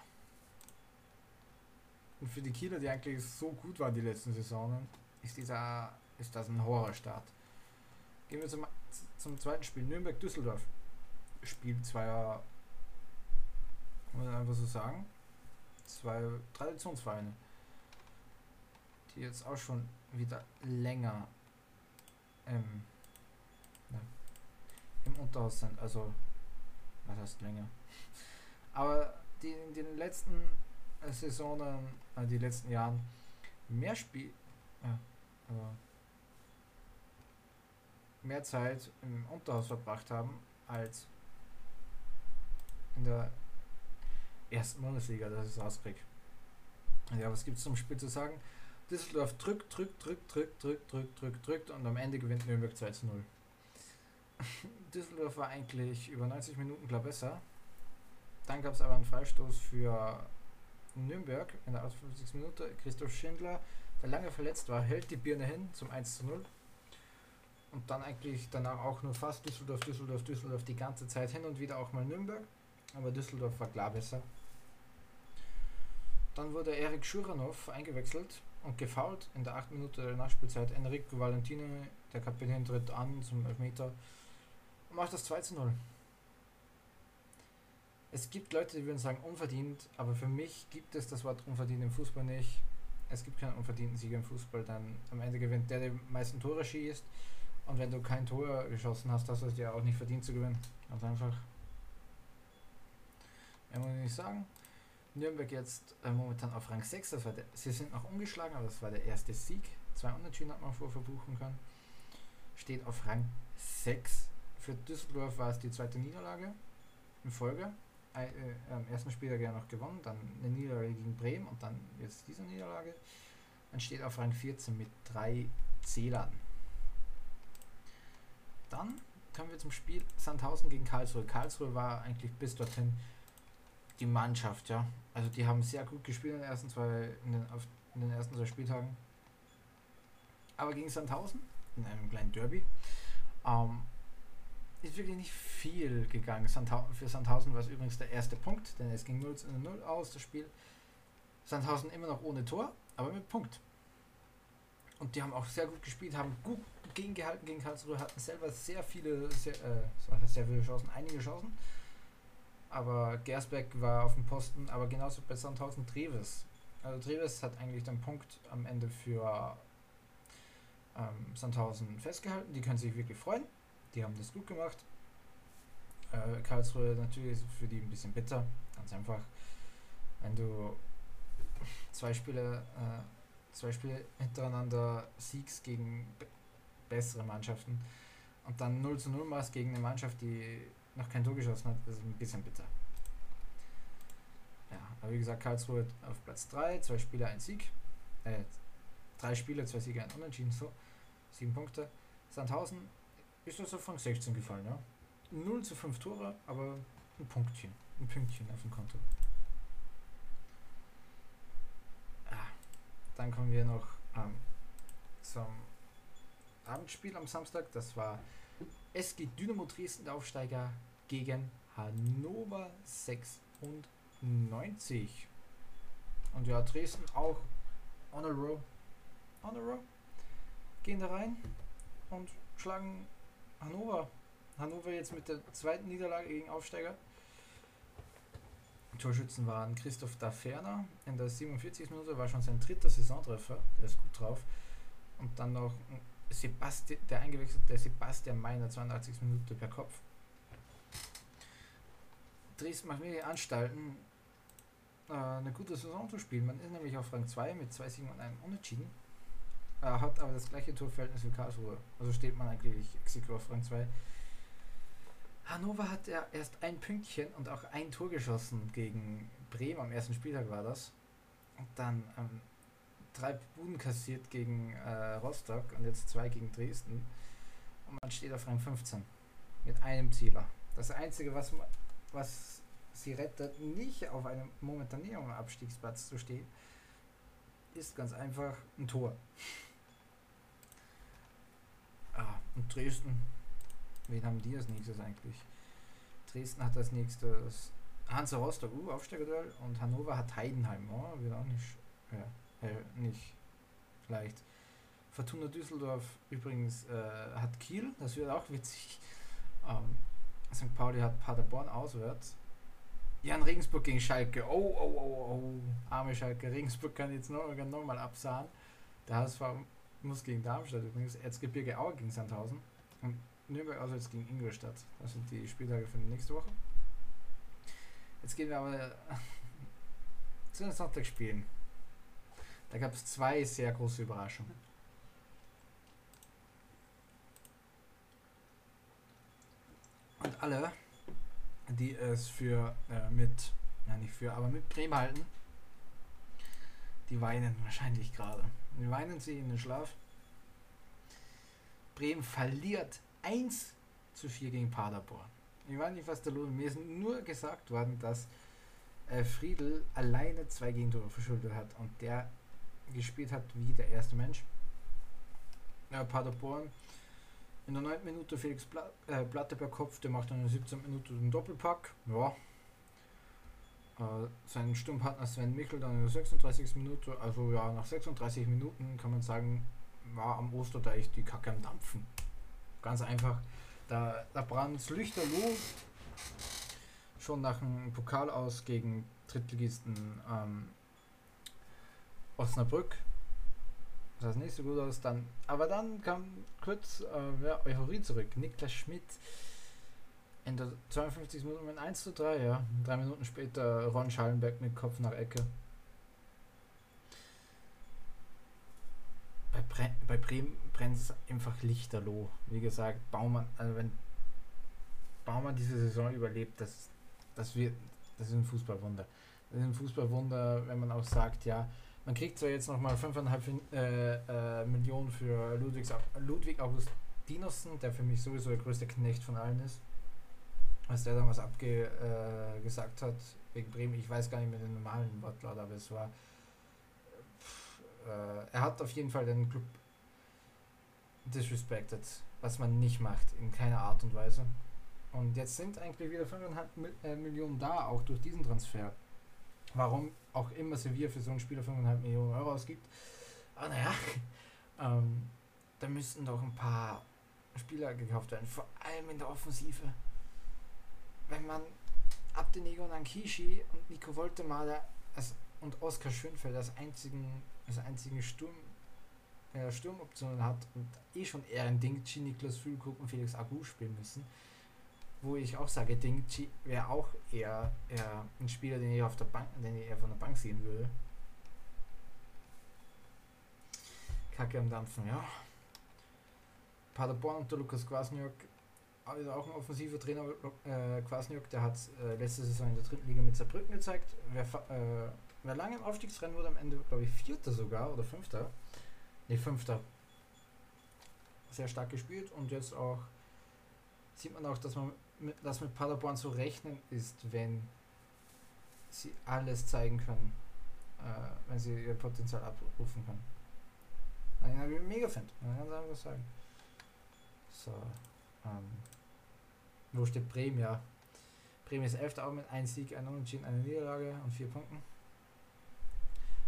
Und für die Kieler, die eigentlich so gut waren die letzten Saisonen, ist, dieser, ist das ein Horrorstart. Gehen wir zum, zum zweiten Spiel. Nürnberg-Düsseldorf. Spiel zweier, muss man einfach so sagen, zwei Traditionsvereine, die jetzt auch schon wieder länger ähm, na, im Unterhaus sind. Also, was heißt länger? (laughs) Aber die in den letzten Saisonen, äh, die letzten Jahren mehr Spiel, ja, also mehr Zeit im Unterhaus verbracht haben als in der ersten Bundesliga, ich es rauskriege. Ja, was gibt es zum Spiel zu sagen? Düsseldorf drückt, drückt, drückt, drückt, drückt, drückt, drückt, drückt und am Ende gewinnt Nürnberg 2 zu 0. Düsseldorf (laughs) war eigentlich über 90 Minuten klar besser. Dann gab es aber einen Freistoß für Nürnberg in der 58. Minute. Christoph Schindler, der lange verletzt war, hält die Birne hin zum 1 zu 0. Und dann eigentlich danach auch nur fast Düsseldorf, Düsseldorf, Düsseldorf die ganze Zeit hin und wieder auch mal Nürnberg. Aber Düsseldorf war klar besser. Dann wurde Erik Schuranov eingewechselt und gefault in der 8 Minute der Nachspielzeit. Enrico Valentino, der Kapitän, tritt an zum Elfmeter und macht das 2 zu 0. Es gibt Leute, die würden sagen unverdient, aber für mich gibt es das Wort unverdient im Fußball nicht. Es gibt keinen unverdienten Sieger im Fußball, dann am Ende gewinnt der, der die meisten Tore schießt. Und wenn du kein Tor geschossen hast, hast du es dir auch nicht verdient zu gewinnen. Ganz einfach. Ja, muss ich nicht sagen. Nürnberg jetzt äh, momentan auf Rang 6. Das war der, sie sind noch umgeschlagen, aber das war der erste Sieg. Zwei Unentschieden hat man vor verbuchen können. Steht auf Rang 6. Für Düsseldorf war es die zweite Niederlage in Folge. Äh, äh, am ersten Spieltag ja noch gewonnen, dann eine Niederlage gegen Bremen und dann jetzt diese Niederlage. Man steht auf Rang 14 mit drei Zählern. Dann kommen wir zum Spiel Sandhausen gegen Karlsruhe. Karlsruhe war eigentlich bis dorthin die Mannschaft, ja. Also die haben sehr gut gespielt in den ersten zwei, in den, in den ersten zwei Spieltagen. Aber gegen Sandhausen, in einem kleinen Derby, ähm, ist wirklich nicht viel gegangen. Sandha für Sandhausen war es übrigens der erste Punkt, denn es ging 0 zu 0 aus, das Spiel. Sandhausen immer noch ohne Tor, aber mit Punkt. Und die haben auch sehr gut gespielt, haben gut gegengehalten gegen Karlsruhe, hatten selber sehr viele, sehr, äh, sehr viele Chancen, einige Chancen aber Gersbeck war auf dem Posten, aber genauso bei Sandhausen Treves. Also Treves hat eigentlich den Punkt am Ende für ähm, Sandhausen festgehalten. Die können sich wirklich freuen. Die haben das gut gemacht. Äh, Karlsruhe natürlich ist für die ein bisschen bitter. Ganz einfach, wenn du zwei Spiele, äh, zwei Spiele hintereinander siegst gegen bessere Mannschaften und dann 0 zu 0 machst gegen eine Mannschaft, die noch kein Tor geschossen hat, ist ein bisschen bitter. Ja, aber wie gesagt, Karlsruhe auf Platz 3, zwei Spiele, ein Sieg. Äh, drei Spiele, zwei Siege, ein Unentschieden, so. Sieben Punkte. Sandhausen ist auf Rang 16 gefallen, ja. 0 zu 5 Tore, aber ein Punktchen. Ein Pünktchen auf dem Konto. Ah, dann kommen wir noch ähm, zum Abendspiel am Samstag. Das war SG Dynamo Dresden, der Aufsteiger, gegen Hannover 96. Und ja, Dresden auch on a row. On a row. Gehen da rein und schlagen Hannover. Hannover jetzt mit der zweiten Niederlage gegen Aufsteiger. Torschützen waren Christoph Daferner in der 47. Minute, war schon sein dritter Saisontreffer, der ist gut drauf. Und dann noch Sebastian, der eingewechselte Sebastian Meiner 82 Minuten per Kopf. Dresden macht mehrere Anstalten, äh, eine gute Saison zu spielen. Man ist nämlich auf Rang 2 mit zwei Siegen und einem Unentschieden. Äh, hat aber das gleiche Torverhältnis wie Karlsruhe. Also steht man eigentlich exekut auf Rang 2. Hannover hat ja erst ein Pünktchen und auch ein Tor geschossen gegen Bremen am ersten Spieltag war das. Und dann ähm, drei Buden kassiert gegen äh, Rostock und jetzt zwei gegen Dresden. Und man steht auf Rang 15 mit einem Zieler. Das Einzige, was, was sie rettet, nicht auf einem momentanen Abstiegsplatz zu stehen, ist ganz einfach ein Tor. Ah, und Dresden, wen haben die als nächstes eigentlich? Dresden hat als nächstes Hansa Rostock, uh, Aufsteigerduell, und Hannover hat Heidenheim, oh, wird auch nicht. Ja äh, nicht leicht. Fortuna Düsseldorf übrigens äh, hat Kiel, das wird auch witzig. (laughs) Ähm, St. Pauli hat Paderborn auswärts. Jan Regensburg gegen Schalke. Oh, oh, oh, oh. Arme Schalke. Regensburg kann jetzt noch, noch mal absahen. Der HSV muss gegen Darmstadt übrigens. Erzgebirge Aue gegen Sandhausen. Und Nürnberg auswärts gegen Ingolstadt. Das sind die Spieltage für die nächste Woche. Jetzt gehen wir aber (laughs) zu den Sonntagsspielen. Da gab es zwei sehr große Überraschungen. Und alle, die es für äh, mit, ja nicht für, aber mit Bremen halten, die weinen wahrscheinlich gerade. Die weinen sie in den Schlaf. Bremen verliert 1 zu 4 gegen Paderborn. Ich weiß nicht, was da los ist. Mir ist nur gesagt worden, dass äh, Friedel alleine zwei Gegentore verschuldet hat und der gespielt hat wie der erste Mensch. Ja, Paderborn in der 9. Minute Felix Pla äh, Platte per Kopf, der macht dann in der 17. Minute den Doppelpack. Ja. Äh, sein Sturmpartner Sven Michel dann in der 36. Minute. Also ja, nach 36 Minuten kann man sagen, war am Osterdeich die Kacke am Dampfen. Ganz einfach. Da, da brannt Lüchterloh schon nach dem Pokal aus gegen Drittligisten ähm, Osnabrück. Sah nicht so gut aus. Dann, aber dann kam kurz äh, ja, Euphorie zurück. Niklas Schmidt in der 52 Minuten mit 1 zu 3, ja. Drei Minuten später Ron Schallenberg mit Kopf nach Ecke. Bei, Bre bei Bremen brennt es einfach lichterloh. Wie gesagt, Baumann, also wenn Baumann diese Saison überlebt, das, das, wird, das ist ein Fußballwunder. Das ist ein Fußballwunder, wenn man auch sagt, ja, man kriegt zwar jetzt nochmal 5,5 äh, äh, Millionen für Ludwigs, Ludwig Augustinusson, der für mich sowieso der größte Knecht von allen ist. Als der damals abgesagt äh, hat wegen Bremen, ich weiß gar nicht mehr den normalen Wortlaut, aber es war. Pff, äh, er hat auf jeden Fall den Club disrespected, was man nicht macht, in keiner Art und Weise. Und jetzt sind eigentlich wieder 5,5 äh, Millionen da, auch durch diesen Transfer. Warum auch immer Sevilla für so einen Spieler 5,5 Millionen Euro ausgibt. Aber naja, (laughs) ähm, da müssten doch ein paar Spieler gekauft werden, vor allem in der Offensive. Wenn man Abdenego und Ankishi und Nico Woltemade als, und Oskar Schönfeld als einzigen, als einzigen Sturm, äh, Sturmoptionen hat und eh schon eher ein Ding, Niklas Füllkrug und Felix Agu spielen müssen, wo ich auch sage, Ding wäre auch eher, eher ein Spieler, den ich auf der Bank, den ich eher von der Bank sehen würde. Kacke am Dampfen, ja. Paderborn unter Lukas Kwasniok ist auch ein offensiver Trainer. Äh, Kwasniok, der hat äh, letzte Saison in der dritten Liga mit Saarbrücken gezeigt. Wer, äh, wer lange im Aufstiegsrennen wurde, am Ende, glaube ich, Vierter sogar oder Fünfter. Ne, Fünfter. Sehr stark gespielt und jetzt auch sieht man auch, dass man dass mit Paderborn zu rechnen ist, wenn sie alles zeigen können, äh, wenn sie ihr Potenzial abrufen können. Ich habe mega Fan, kann einfach sagen. So, ähm, wo steht Bremen? Ja, Bremen ist 11. auch mit 1 Sieg, 1 Unentschieden, eine Niederlage und 4 Punkten.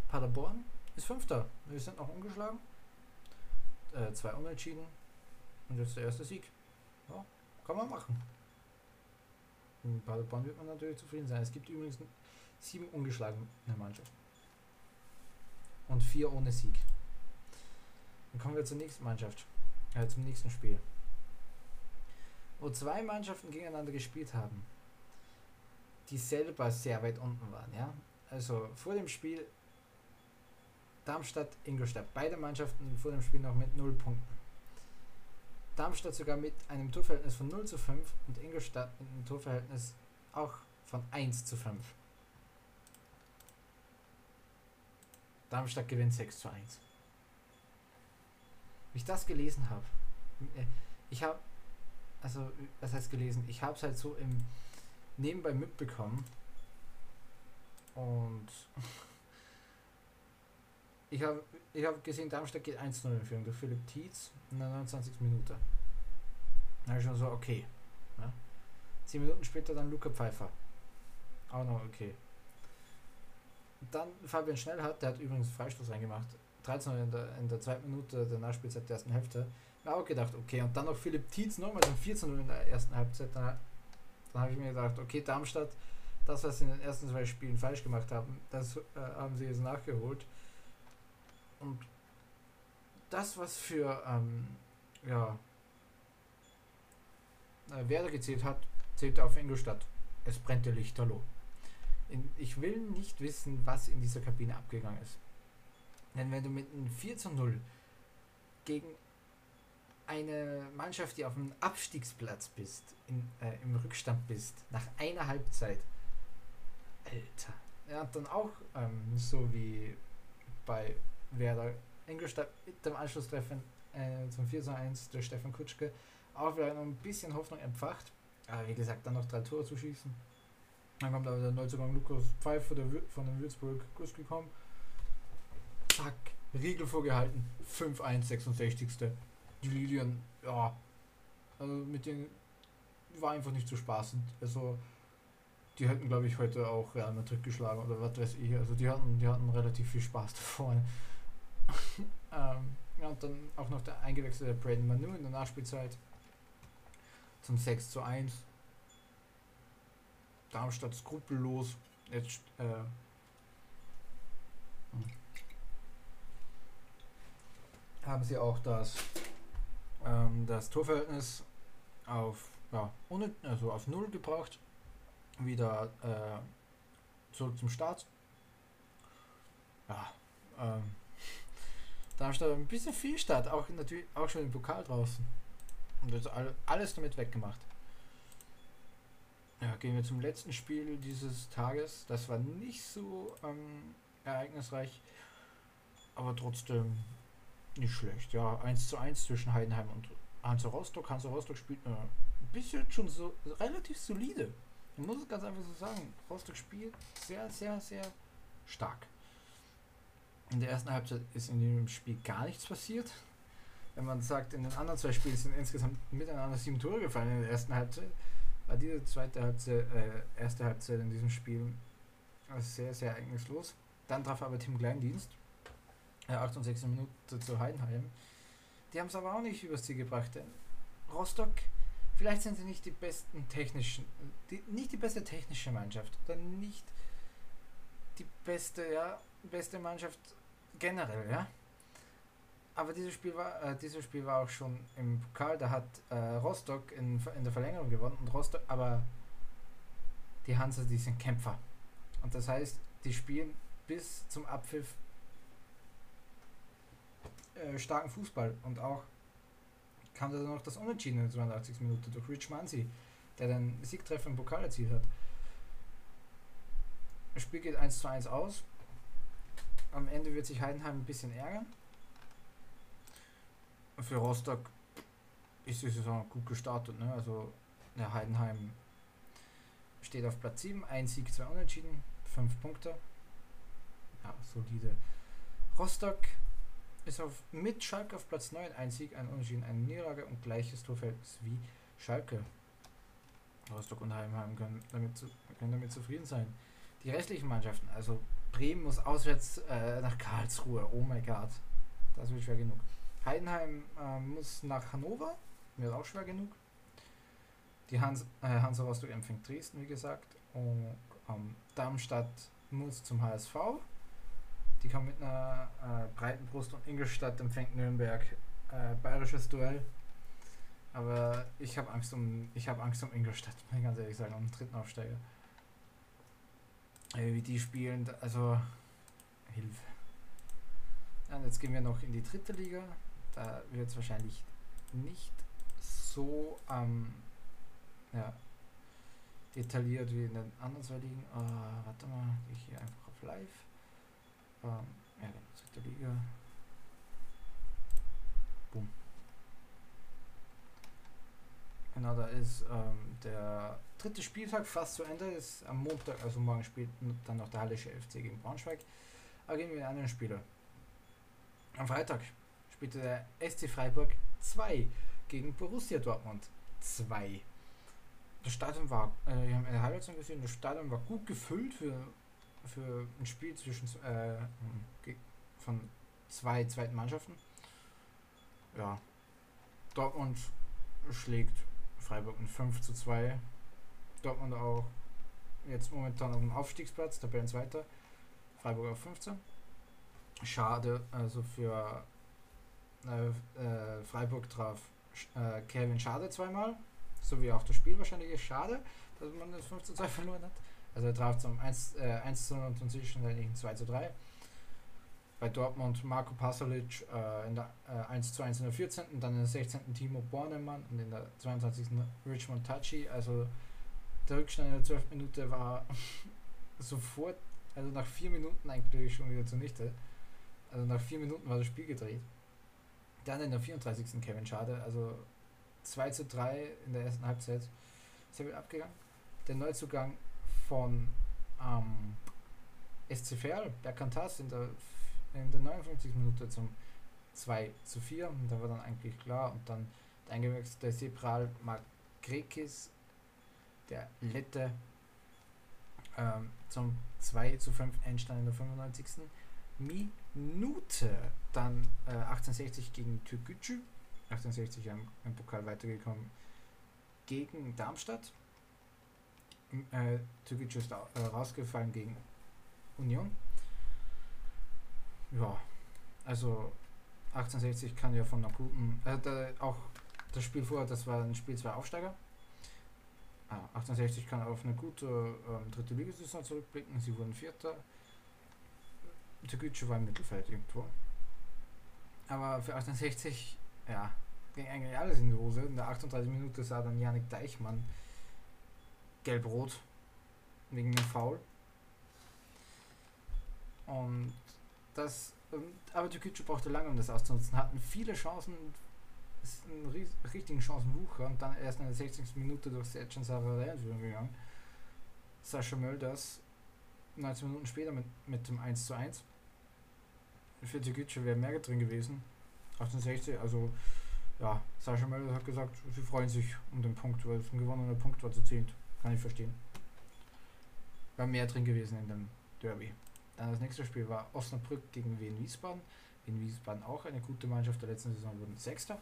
Paderborn ist 5. Wir sind noch ungeschlagen. Äh, zwei Unentschieden und jetzt der erste Sieg. Ja, kann man machen. In Paderborn wird man natürlich zufrieden sein. Es gibt übrigens sieben ungeschlagene Mannschaften. Und vier ohne Sieg. Dann kommen wir zur nächsten Mannschaft. Äh, zum nächsten Spiel. Wo zwei Mannschaften gegeneinander gespielt haben, die selber sehr weit unten waren, ja. Also vor dem Spiel Darmstadt, Ingolstadt. Beide Mannschaften vor dem Spiel noch mit 0 Punkten. Darmstadt sogar mit einem Torverhältnis von 0 zu 5 und Ingolstadt mit einem Torverhältnis auch von 1 zu 5. Darmstadt gewinnt 6 zu 1. Wie ich das gelesen habe, äh, ich habe, also, was heißt gelesen? Ich habe es halt so im Nebenbei mitbekommen und (laughs) ich habe ich hab gesehen, Darmstadt geht 1-0 in Führung durch Philipp Tietz in der 29. Minute. Da habe ich schon so, okay. Ja. Zehn Minuten später dann Luca Pfeiffer. Auch noch okay. Dann Fabian Schnellhardt, der hat übrigens Freistoß reingemacht. 13 in der, in der zweiten Minute der Nachspielzeit der ersten Hälfte. Da auch gedacht, okay. Und dann noch Philipp Tietz nochmal zum 14 in der ersten Halbzeit. Dann dann habe ich mir gedacht, okay, Darmstadt, das, was sie in den ersten zwei Spielen falsch gemacht haben, das äh, haben sie jetzt nachgeholt. Und das, was für ähm, ja, äh, Werder gezählt hat, zählte auf Ingolstadt. Es brennte Lichterloh. In, ich will nicht wissen, was in dieser Kabine abgegangen ist. Denn wenn du mit einem 4 zu 0 gegen eine Mannschaft, die auf dem Abstiegsplatz bist, in, äh, im Rückstand bist, nach einer Halbzeit, Alter. Er hat dann auch ähm, so wie bei Werder Ingolstadt mit dem Anschlusstreffen äh, zum 4 zu 1 durch Stefan Kutschke auch wieder ein bisschen Hoffnung empfacht. Aber wie gesagt, dann noch drei Tore zu schießen. Dann kommt aber der Neuzugang Lukas Pfeif von, dem Würzburg Kuss gekommen. Zack, Riegel vorgehalten. 5-1, 66. Die Lilien, ja, also mit denen war einfach nicht zu spaßen. Also, die hätten, glaube ich, heute auch Real Madrid geschlagen oder was weiß ich. Also, die hatten, die hatten relativ viel Spaß da vorne. (laughs) ähm, ja, und dann auch noch der eingewechselte Braden Manu in der Nachspielzeit zum 6 zu 1. Darmstadt skrupellos. Jetzt äh, haben sie auch das, ähm, das Torverhältnis auf, ja, ohne, also auf 0 gebracht. Wieder äh, zurück zum Start. Ja, ähm, Darmstadt ein bisschen viel Start, auch natürlich auch schon im Pokal draußen. Und das alles damit weggemacht. Ja, gehen wir zum letzten Spiel dieses Tages. Das war nicht so ähm, ereignisreich, aber trotzdem nicht schlecht. Ja, 1 zu 1 zwischen Heidenheim und Hansa Rostock. Hansa Rostock spielt äh, ein bisschen schon so relativ solide. Ich muss es ganz einfach so sagen. Rostock spielt sehr, sehr, sehr stark. In der ersten Halbzeit ist in dem Spiel gar nichts passiert wenn man sagt, in den anderen zwei Spielen sind insgesamt miteinander sieben Tore gefallen in der ersten Halbzeit, war diese zweite Halbzeit, äh, erste Halbzeit in diesem Spiel sehr, sehr ereignislos. Dann traf aber Tim Kleindienst, äh, 68 Minuten zu Heidenheim. Die haben es aber auch nicht übers Ziel gebracht, denn Rostock, vielleicht sind sie nicht die besten technischen, die, nicht die beste technische Mannschaft, dann nicht die beste, ja, beste Mannschaft generell, ja aber dieses Spiel war, äh, dieses Spiel war auch schon im Pokal, da hat äh, Rostock in, in der Verlängerung gewonnen und Rostock, aber die Hansa, die sind Kämpfer. Und das heißt, die spielen bis zum Abpfiff äh, starken Fußball und auch kam da noch das Unentschieden in der 82. Minute durch Rich Mansi, der den Siegtreffer im Pokal erzielt hat. Das Spiel geht 1 zu 1 aus. Ende wird sich Heidenheim ein bisschen ärgern für Rostock ist die Saison gut gestartet. Ne? Also der Heidenheim steht auf Platz 7, ein Sieg, zwei Unentschieden, 5 Punkte. Ja, solide. Rostock ist auf, mit Schalke auf Platz 9, ein Sieg, ein Unentschieden, eine Niederlage und gleiches Torverhältnis wie Schalke. Rostock und Heidenheim können damit, zu, können damit zufrieden sein. Die restlichen Mannschaften, also Bremen muss auswärts äh, nach Karlsruhe, oh mein Gott, das wird schwer genug. Heidenheim äh, muss nach Hannover, wird auch schwer genug. Die Hans, äh, Hansa Rostock empfängt Dresden, wie gesagt. Und ähm, Darmstadt muss zum HSV. Die kommen mit einer äh, breiten Brust und Ingolstadt empfängt Nürnberg. Äh, bayerisches Duell. Aber ich habe Angst um ich habe Angst um Ingolstadt, ganz ehrlich sagen, um den dritten Aufsteiger. Äh, wie die spielen, also Hilfe. Und jetzt gehen wir noch in die dritte Liga. Da wird es wahrscheinlich nicht so ähm, ja, detailliert wie in den anderen zwei Ligen. Uh, warte mal, gehe ich hier einfach auf Live. Ähm, ja, dritte Liga. Boom. Genau, da ist ähm, der dritte Spieltag fast zu Ende. Ist am Montag, also morgen spielt dann noch der Hallische FC gegen Braunschweig. Aber gehen wir in einen Spieler. Am Freitag spielte der SC Freiburg 2 gegen Borussia Dortmund 2. Das Stadion war, äh, wir haben eine Halbzeit gesehen, das Stadion war gut gefüllt für, für ein Spiel zwischen äh, von zwei zweiten Mannschaften. Ja, Dortmund schlägt Freiburg mit 5 zu 2. Dortmund auch jetzt momentan auf dem Aufstiegsplatz, Tabellenzweiter. Freiburg auf 15. Schade, also für äh, äh, Freiburg traf äh, Kevin Schade zweimal, so wie auch das Spiel wahrscheinlich ist. Schade, dass man das 5 zu 2 (laughs) verloren hat. Also er traf zum 1, äh, 1 zu 0 und zum zwischenzeitlichen 2 zu 3. Bei Dortmund Marco Pasalic äh, in der äh, 1 zu 1 in der 14. Dann in der 16. Timo Bornemann und in der 22. Richmond Tachi. Also der Rückstand in der 12. Minute war (laughs) sofort, also nach 4 Minuten eigentlich schon wieder zunichte. Also nach 4 Minuten war das Spiel gedreht. Dann in der 34. Kevin Schade, also 2 zu 3 in der ersten Halbzeit. Sehr gut abgegangen. Der Neuzugang von ähm, SC Verl, Berkantas, in der, in der 59. Minute zum 2 zu 4. Und da war dann eigentlich klar. Und dann der eingewechselte Sebral Magrekis, der Lette, ähm, zum 2 zu 5 Endstand in der 95. Minute. Dann äh, 1860 gegen Türkgücü. 1860 im, im Pokal weitergekommen gegen Darmstadt. Äh, Türkgücü ist äh, rausgefallen gegen Union. Ja, also 1860 kann ja von einer guten, äh, da, auch das Spiel vorher, das war ein Spiel zwei Aufsteiger. Ah, 1860 kann auf eine gute ähm, dritte Ligasaison zurückblicken. Sie wurden Vierter. Türkgücü war im Mittelfeld irgendwo. Aber für 1860, ja, ging eigentlich alles in die Hose. In der 38 Minute sah dann Janik Deichmann gelb-rot wegen dem Foul. Und das, aber Türkgücü brauchte lange, um das auszunutzen. Hatten viele Chancen, einen richtigen Chancenwucher und dann erst in der 60. Minute durch Sercan Sarare gegangen. Sascha Mölders 19 Minuten später mit, mit dem 1 zu 1. Für Türkgücü wäre mehr drin gewesen. 1860, also ja, Sascha Mölders hat gesagt, sie freuen sich um den Punkt, weil es ein gewonnener Punkt war zu 10. Kann ich verstehen. War mehr drin gewesen in dem Derby. Dann das nächste Spiel war Osnabrück gegen Wien Wiesbaden. Wien Wiesbaden auch eine gute Mannschaft der letzten Saison wurden Sechster.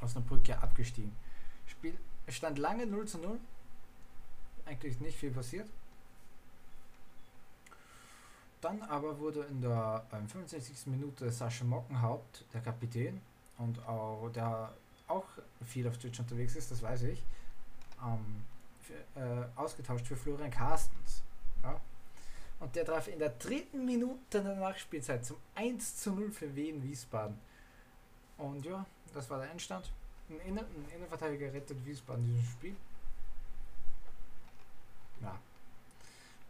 Osnabrück ja abgestiegen. Spiel stand lange 0 zu 0. Eigentlich nicht viel passiert. Dann aber wurde in der äh, 65. Minute Sascha Mockenhaupt, der Kapitän, und auch der auch viel auf Twitch unterwegs ist, das weiß ich, ähm, für, äh, ausgetauscht für Florian Carstens. Ja? Und der traf in der dritten Minute der Nachspielzeit zum 1 zu 0 für Wien Wiesbaden. Und ja, das war der Endstand. Ein, Innen ein Innenverteidiger rettet Wiesbaden dieses Spiel. Ja.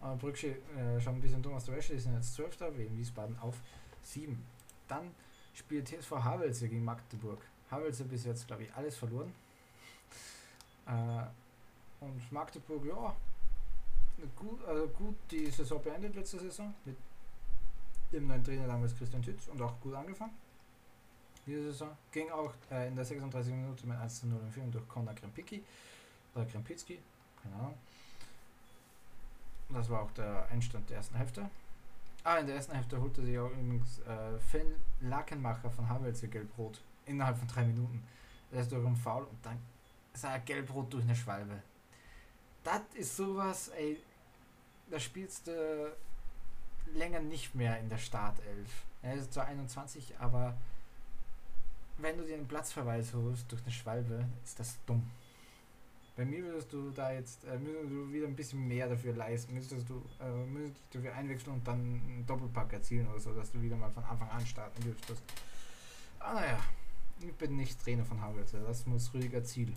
Aber Brücksche äh, schon ein bisschen dumm aus der Wäsche, die sind jetzt 12. Wien Wiesbaden auf 7. Dann spielt TSV Havelse gegen Magdeburg. Havelse bis jetzt, glaube ich, alles verloren. Äh, und Magdeburg, ja, gut, also gut die Saison beendet letzte Saison mit dem neuen Trainer damals Christian Tütz und auch gut angefangen. Diese Saison ging auch äh, in der 36 Minute mit 1 zu 0 in Führung durch Konrad Krempicki oder Krempicki, keine Ahnung. Das war auch der Endstand der ersten Hälfte. Ah, in der ersten Hälfte holte sich auch übrigens äh, Finn Lakenmacher von Havelse gelb-rot innerhalb von drei Minuten. Er ist durch einen Foul und dann sah er gelb-rot durch eine Schwalbe. Das ist sowas, ey, da spielst du länger nicht mehr in der Startelf. Er ist zwar 21, aber wenn du dir einen Platzverweis holst durch eine Schwalbe, ist das dumm. Bei mir würdest du da jetzt, äh, du wieder ein bisschen mehr dafür leisten, müsstest du, äh, müsstest du dafür einwechseln und dann einen Doppelpack erzielen oder so, dass du wieder mal von Anfang an starten dürftest. Ah naja, ich bin nicht Trainer von Havelse, das muss Rüdiger Ziel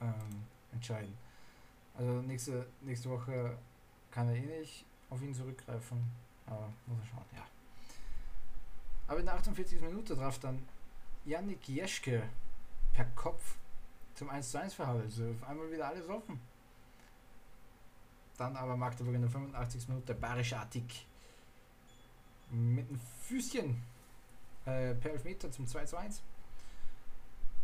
ähm, entscheiden. Also nächste, nächste Woche kann er eh nicht auf ihn zurückgreifen, aber muss er schauen, ja. Aber in der 48. Minute traf dann Yannick Jeschke per Kopf zum 1 zu 1 für Also auf einmal wieder alles offen. Dann aber Magdeburg in der 85. Minute Barisch Artik mit einem Füßchen äh, per Elfmeter zum 2 zu 1.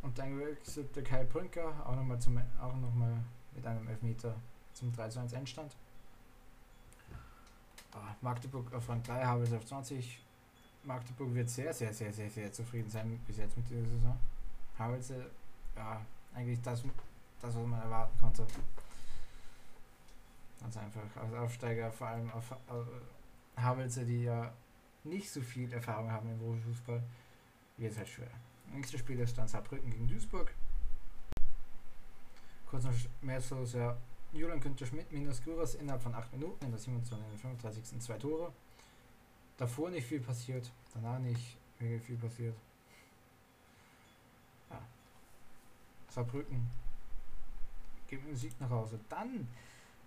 Und dann gewechselte Kai Brünker auch nochmal zum auch noch mal mit einem Elfmeter zum 3 zu 1 Endstand. Ah, Magdeburg auf Rang 3, Havels auf 20. Magdeburg wird sehr, sehr, sehr, sehr, sehr zufrieden sein bis jetzt mit dieser Saison. Havelse, ja, eigentlich das das, was man erwarten konnte. Ganz einfach. Als Aufsteiger, vor allem auf äh, Havelse, die ja nicht so viel Erfahrung haben im Profifußball, wird es halt schwer. Nächstes Spiel ist dann Saarbrücken gegen Duisburg. Kurz noch mehr so, ja, Julian Günther Schmidt minus Guras innerhalb von 8 Minuten in der 27. und 35. zwei Tore. Davor nicht viel passiert, danach nicht wirklich viel passiert. Ja. Saarbrücken geben den Sieg nach Hause. Dann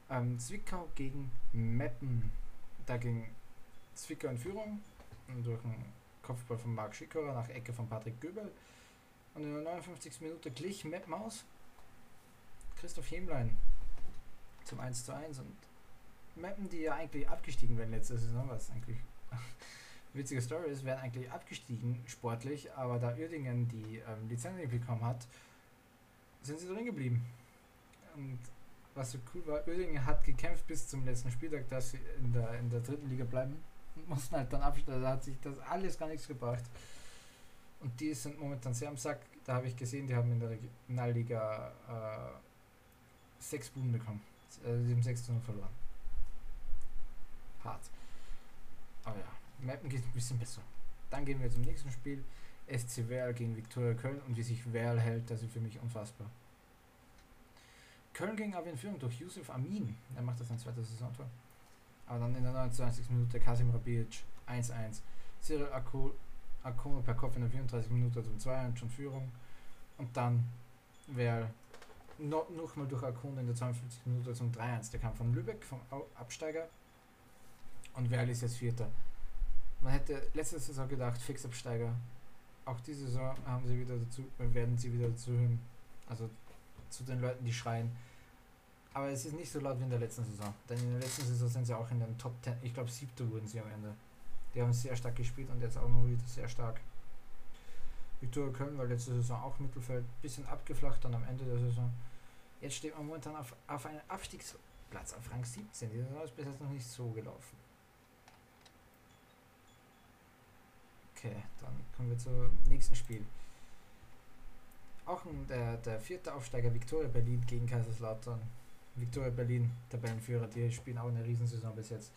ähm, Zwickau gegen Meppen. Da ging Zwickau in Führung durch einen Kopfball von Marc Schickerer nach Ecke von Patrick Göbel. Und in der 59. Minute glich Meppen aus. Christoph Hemlein zum 1 zu 1 und Meppen, die ja eigentlich abgestiegen werden letzte Saison, was eigentlich (laughs) witzige Story ist, wären eigentlich abgestiegen sportlich, aber da Uerdingen die ähm, Lizenz bekommen hat, sind sie drin geblieben. Und was so cool war, Uerdingen hat gekämpft bis zum letzten Spieltag, dass sie in der, in der dritten Liga bleiben und mussten halt dann absteigen. Da hat sich das alles gar nichts gebracht. Und die sind momentan sehr am Sack. Da habe ich gesehen, die haben in der Regionalliga äh, sechs Buben bekommen. Also sie haben 6 zu 0 verloren. Hart. Aber ja, Mappen geht ein bisschen besser. Dann gehen wir zum nächsten Spiel. SC Werl gegen Viktoria Köln und wie sich Werl hält, das ist für mich unfassbar. Köln ging aber in Führung durch Yusuf Amin. Er macht das ein zweites Saisontor. Aber dann in der 29. Minute Kasim Rabic 1-1. Cyril Akono per Kopf in der 34. Minute zum 2 schon Führung. Und dann Werl noch, noch mal durch Akono in der 52. Minute zum 3-1. Der kam von Lübeck, vom Absteiger. Und Werl ist jetzt Vierter. Man hätte letzte Saison gedacht, Fixabsteiger. Auch diese Saison haben sie wieder dazu, werden sie wieder dazu hören. Also zu den Leuten, die schreien. Aber es ist nicht so laut wie in der letzten Saison. Denn in der letzten Saison sind sie auch in den Top 10. Ich glaube, siebte wurden sie am Ende. Die haben sehr stark gespielt und jetzt auch noch wieder sehr stark. Viktoria Köln war letzte Saison auch Mittelfeld. Bisschen abgeflacht dann am Ende der Saison. Jetzt steht man momentan auf, auf einem Abstiegsplatz, auf Rang 17. Die Saison ist bis jetzt noch nicht so gelaufen. Okay, dann kommen wir zum nächsten Spiel. Auch der, der vierte Aufsteiger Viktoria Berlin gegen Kaiserslautern. Viktoria Berlin, Tabellenführer, die spielen auch eine Riesensaison bis jetzt.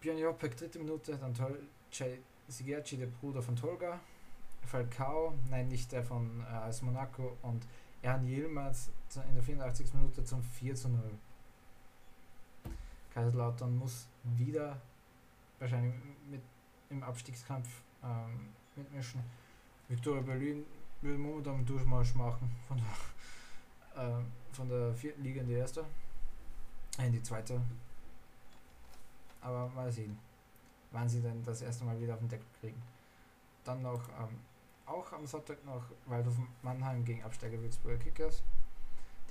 Björn Jopek, dritte Minute, dann Tolcay Sigerci, der Bruder von Tolga. Falcao, nein, nicht der von äh, Monaco und Jan Yilmaz in der 84. Minute zum 4 zu 0. Kaiserslautern muss wieder wahrscheinlich mit im Abstiegskampf ähm, mitmischen. Viktoria Berlin will momentan einen Durchmarsch machen von der, (laughs) äh, von der vierten Liga in die erste, äh, in die zweite. Aber mal sehen, wann sie denn das erste Mal wieder auf den Deckel kriegen. Dann noch ähm, auch am Sonntag noch Waldhof Mannheim gegen Absteiger Würzburger Kickers.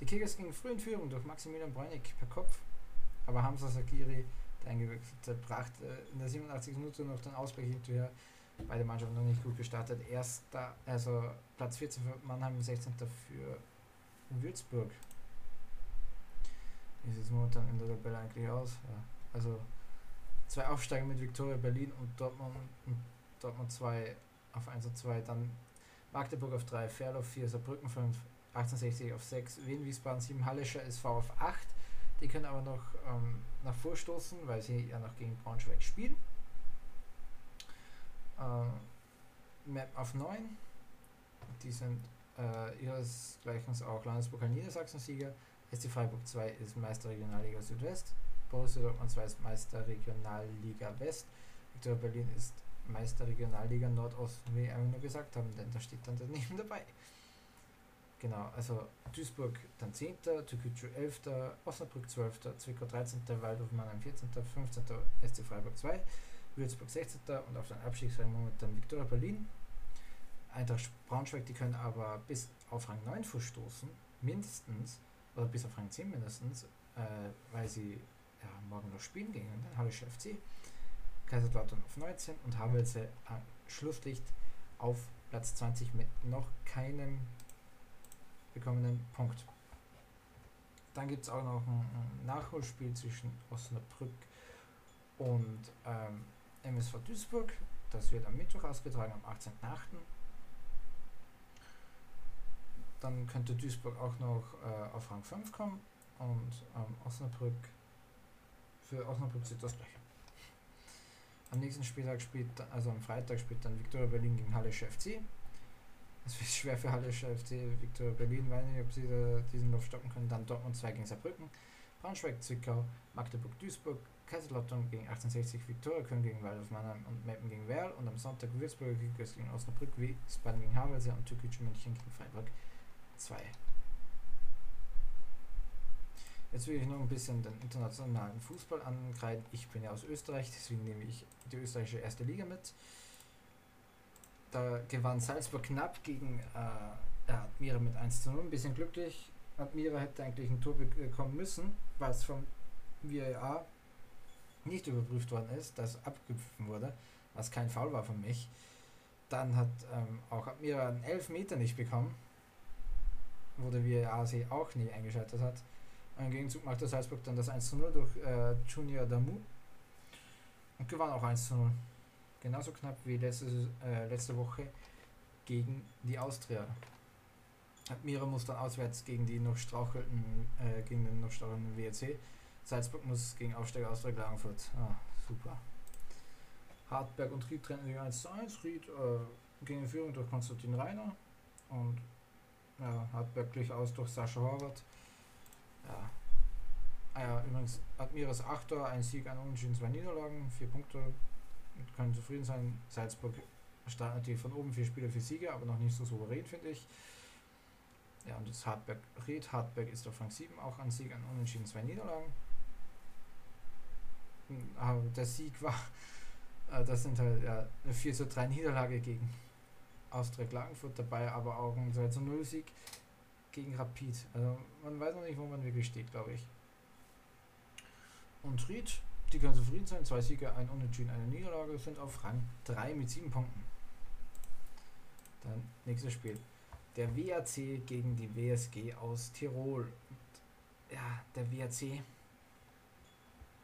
Die Kickers gingen früh in Führung durch Maximilian Bräunig per Kopf, aber Hamza Sakiri der eingewechselte brachte in der 87. Minute noch den Ausgleich hinterher. Beide Mannschaften noch nicht gut gestartet. Erster, also Platz 14 für Mannheim, 16. für Würzburg. Wie sieht es momentan in der Tabelle eigentlich aus? Ja. Also zwei Aufsteiger mit Viktoria Berlin und Dortmund und Dortmund 2 auf 1 und 2. Dann Magdeburg auf 3, Ferl auf 4, Saarbrücken 5, 1860 auf 6, Wien Wiesbaden 7, Hallischer SV auf 8. Die können aber noch ähm, nach vorstoßen, weil sie ja noch gegen Braunschweig spielen. Äh, Map auf 9. Die sind äh, ihresgleichen auch Landespokal Niedersachsen-Sieger. SC Freiburg 2 ist Meister Regionalliga Südwest. Borussia Dortmund 2 ist Meister Regionalliga West. Viktoria Berlin ist Meister Regionalliga Nordost, wie wir nur gesagt haben, denn da steht dann daneben dabei. Genau, also Duisburg dann 10., Türkgücü 11., Osnabrück 12., Zwickau 13., Waldhof Mannheim 14., 15. SC Freiburg 2, Würzburg 16. und auf den Abstiegsrang momentan Viktoria Berlin. Eintracht Braunschweig, die können aber bis auf Rang 9 verstoßen, mindestens, oder bis auf Rang 10 mindestens, äh, weil sie ja, morgen noch spielen gegen den Hallische FC. Kaiserslautern auf 19 und Havelse äh, Schlusslicht auf Platz 20 mit noch keinem bekommenen Punkt. Dann gibt es auch noch ein, Nachholspiel zwischen Osnabrück und ähm, MSV Duisburg. Das wird am Mittwoch ausgetragen, am 18.8. dann könnte Duisburg auch noch äh, auf Rang 5 kommen und ähm, Osnabrück für Osnabrück sieht das gleiche. Am nächsten Spieltag spielt, also am Freitag spielt dann Viktoria Berlin gegen Hallische FC. Es wird schwer für Hallische FC, Viktoria Berlin, weiß nicht, ob sie da diesen Lauf stoppen können. Dann Dortmund 2 gegen Saarbrücken, Braunschweig, Zwickau, Magdeburg, Duisburg, Kaiserslautern gegen 1860, Viktoria Köln gegen Waldorf Mannheim und Meppen gegen Werl und am Sonntag Würzburger Kickers gegen Osnabrück, Wiesbaden gegen Havelse und Türkische München gegen Freiburg 2. Jetzt will ich noch ein bisschen den internationalen Fußball ankreiden. Ich bin ja aus Österreich, deswegen nehme ich die österreichische erste Liga mit. Da gewann Salzburg knapp gegen äh, Admira mit 1 zu 0. Ein bisschen glücklich. Admira hätte eigentlich ein Tor bekommen müssen, was vom VAR nicht überprüft worden ist, das abgepfiffen wurde, was kein Foul war von mich. Dann hat ähm, auch Admira einen Elfmeter nicht bekommen, wo der VAR sie auch nie eingeschaltet hat. Im Gegenzug machte Salzburg dann das 1 zu 0 durch äh, Junior Damu und gewann auch 1 zu 0. Genauso knapp wie letzte, äh, letzte Woche gegen die Austria. Admira muss dann auswärts gegen die noch strauchelnden, äh, gegen den noch strauchelnden WRC. Salzburg muss gegen Aufsteiger Austria Klagenfurt. Ah, super. Hartberg und Ried trennen sich 1 zu 1. Ried äh, ging in Führung durch Konstantin Reiner und ja, Hartberg glich aus durch Sascha Horvath. Ja. Ah ja, übrigens, Admiras Achter, ein Sieg, ein Unentschieden, zwei Niederlagen, vier Punkte, können zufrieden sein. Salzburg startet natürlich von oben vier Spiele für Siege, aber noch nicht so souverän, finde ich. Ja, und das Hartberg Ried. Hartberg ist auf Rang 7, auch ein Sieg, ein Unentschieden, zwei Niederlagen. Aber der Sieg war, äh, das sind halt ja, eine 4 zu 3 Niederlage gegen Austria Klagenfurt dabei, aber auch ein 2 zu 0 Sieg gegen Rapid. Also man weiß noch nicht, wo man wirklich steht, glaube ich. Und Ried, die können zufrieden sein. Zwei Siege, ein Unentschieden, eine Niederlage, sind auf Rang 3 mit 7 Punkten. Dann nächstes Spiel. Der WAC gegen die WSG aus Tirol. Und, ja, der WAC.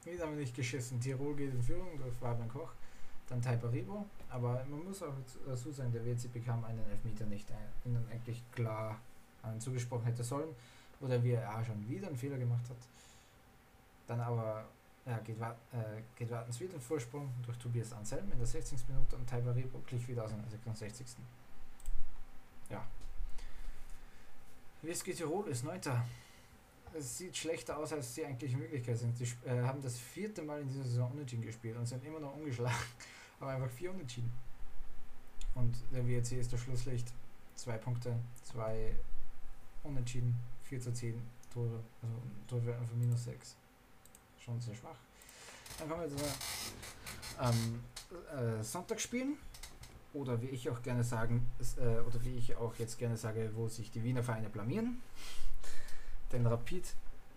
Wieder haben wir nicht geschissen. Tirol geht in Führung durch Fabian Koch. Dann Taiparibo. Aber man muss auch dazu sagen, der WAC bekam einen Elfmeter nicht. Ihnen eigentlich klar einen zugesprochen hätte sollen. Oder wie er schon wieder einen Fehler gemacht hat. Dann aber ja, geht, äh, geht Wartens wieder Vorsprung durch Tobias Anselm in der 60. Minute und Taiparibo glich wieder aus in der 66. Ja. WSG Tirol ist Neunter. Es sieht schlechter aus, als sie eigentlich in Möglichkeit sind. Sie äh, haben das vierte Mal in dieser Saison unentschieden gespielt und sind immer noch ungeschlagen. (laughs) Aber einfach vier unentschieden. Und der WRC ist das Schlusslicht. Zwei Punkte, zwei unentschieden, 4 zu 10 Tore, also Torwerten von minus 6. Schon sehr schwach. Dann kommen wir zu ähm, äh, Sonntagsspielen. Oder wie ich auch gerne sagen, äh, oder wie ich auch jetzt gerne sage, wo sich die Wiener Vereine blamieren. Denn Rapid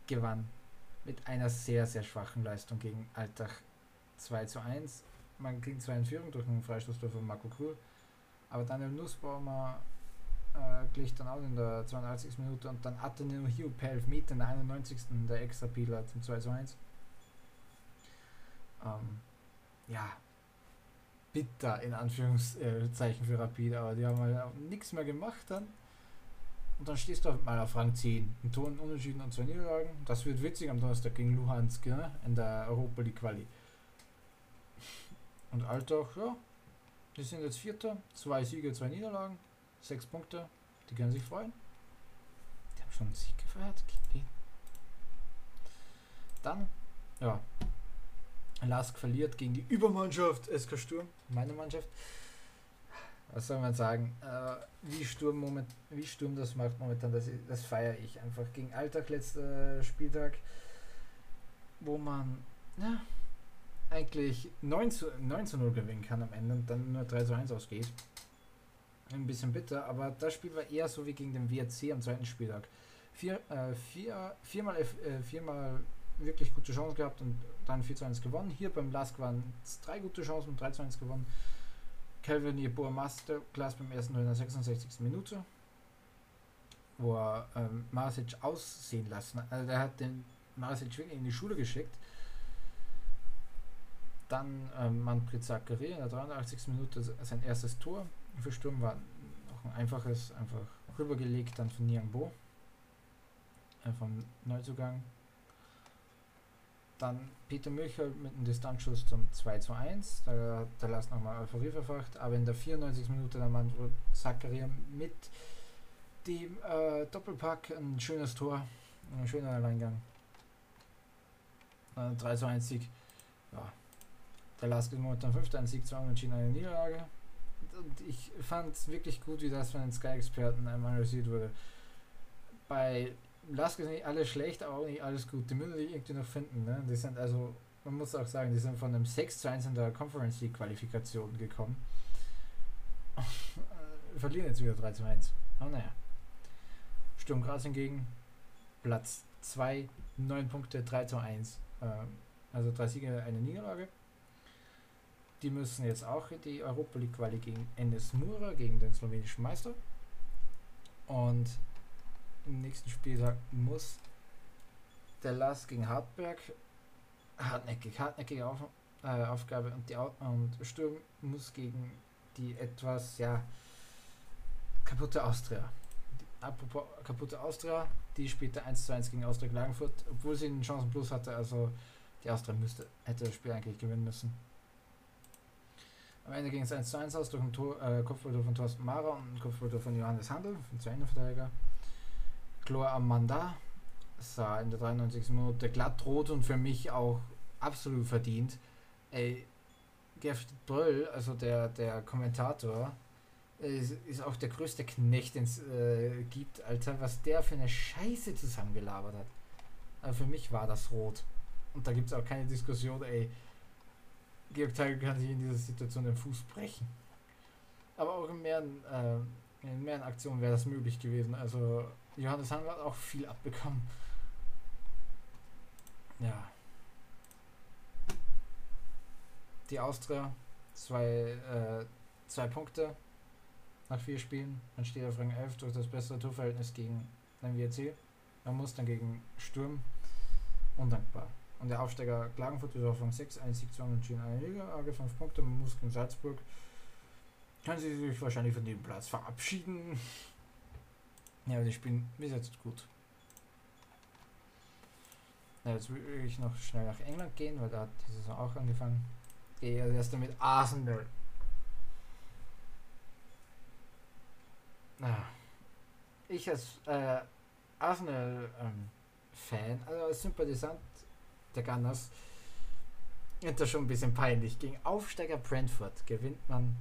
gewann mit einer sehr, sehr schwachen Leistung gegen Altach 2 zu 1. Man ging zwar in Führung durch einen Freistoßtor von Marco Krul, aber Daniel Nussbaumer äh, glich dann auch in der 82. Minute und dann Ateneo Hugh per Elfmeter in der 91. der extra Pieler zum 2 zu 1. Ähm, ja, bitter in Anführungszeichen für Rapid, aber die haben halt nichts mehr gemacht dann. Und dann stehst du mal auf Rang 10. Ein Tor, Unentschieden und zwei Niederlagen. Das wird witzig am Donnerstag gegen Luhansk ne? in der Europa League Quali. Und Altach, ja, die sind jetzt Vierter. Zwei Siege, zwei Niederlagen. Sechs Punkte. Die können sich freuen. Die haben schon einen Sieg gefeiert. Dann, ja, Lask verliert gegen die Übermannschaft SK Sturm, meine Mannschaft. Was soll man sagen? Äh, wie, Sturm moment, wie Sturm das macht momentan, das, das feiere ich einfach. Gegen Alltag letzter Spieltag, wo man ja, eigentlich 9 zu, 9 zu 0 gewinnen kann am Ende und dann nur 3 zu 1 ausgeht. Ein bisschen bitter, aber das Spiel war eher so wie gegen den WRC am zweiten Spieltag. Vier, äh, vier, viermal, äh, viermal wirklich gute Chancen gehabt und dann 4 zu 1 gewonnen. Hier beim Lask waren es drei gute Chancen und 3 zu 1 gewonnen. Calvin Yeboah Masterclass beim ersten in der 66. Minute, wo er ähm, Marsic aussehen lassen. Also der hat den Marsic wirklich in die Schule geschickt. Dann ähm, Manfred Zachary in der 83. Minute sein erstes Tor. Für Sturm war noch ein einfaches, einfach rübergelegt dann von Niangbo. Äh, vom Neuzugang. Dann Peter Milcher mit einem Distanzschuss zum 2 zu 1. Da der Last nochmal Euphorie verfacht. Aber in der 94. Minute dann Mandro Zakaria mit dem äh, Doppelpack ein schönes Tor. Ein schöner Alleingang. Äh, 3 zu 1 Sieg. Ja. Der Last ist momentan 5. Ein Sieg, 2 Unentschieden, eine Niederlage. Und ich fand es wirklich gut, wie das von den Sky-Experten einmal analysiert wurde. Bei Lask ist nicht alles schlecht, aber auch nicht alles gut. Die müssen sich irgendwie noch finden. Ne? Die sind also, man muss auch sagen, die sind von einem 6 zu 1 in der Conference League Qualifikation gekommen. (laughs) Verlieren jetzt wieder 3 zu 1. Aber naja. Sturm Graz hingegen, Platz 2, 9 Punkte, 3 zu 1. Ähm, also drei Siege, eine Niederlage. Die müssen jetzt auch die Europa League Quali gegen Enes Mura, gegen den slowenischen Meister. Und im nächsten Spieltag muss der Lass gegen Hartberg hartnäckig, hartnäckige Auf, äh, Aufgabe und die und Sturm muss gegen die etwas ja kaputte Austria. Die, apropos kaputte Austria, die spielte 1 zu 1 gegen Austria Klagenfurt, obwohl sie einen Chancen plus hatte, also die Austria müsste, hätte das Spiel eigentlich gewinnen müssen. Am Ende ging es 1 zu 1 aus durch ein Tor, äh, Kopfballtor von Thorsten Mara und ein Kopfballtor von Johannes Handel, von zwei Innenverteidiger. Chlor Amanda sah in der 93. Minute glatt rot und für mich auch absolut verdient. Ey, Gerd Bröll, also der, der Kommentator, ist, ist auch der größte Knecht, den es äh, gibt, Alter, was der für eine Scheiße zusammengelabert hat. Aber für mich war das rot. Und da gibt es auch keine Diskussion, ey. Georg Teigl kann sich in dieser Situation den Fuß brechen. Aber auch in mehreren, äh, in mehreren Aktionen wäre das möglich gewesen. Also Johannes Hahn hat auch viel abbekommen. Ja. Die Austria, zwei, äh, zwei Punkte nach vier Spielen. Man steht auf Rang 11 durch das bessere Torverhältnis gegen den WRC. Man muss dann gegen Sturm. Undankbar. Und der Aufsteiger Klagenfurt ist auf Rang 6, ein Sieg, zwei Unentschieden, eine Liga, AG 5 Punkte, man muss gegen Salzburg. Können sie sich wahrscheinlich von dem Platz verabschieden. Ja, aber die spielen bis jetzt gut. Ja, jetzt will ich noch schnell nach England gehen, weil da hat die Saison auch angefangen. Gehe also erst mit Arsenal. Ja. Ich als äh, Arsenal-Fan, ähm, also als Sympathisant der Gunners, ist das schon ein bisschen peinlich. Gegen Aufsteiger Brentford gewinnt man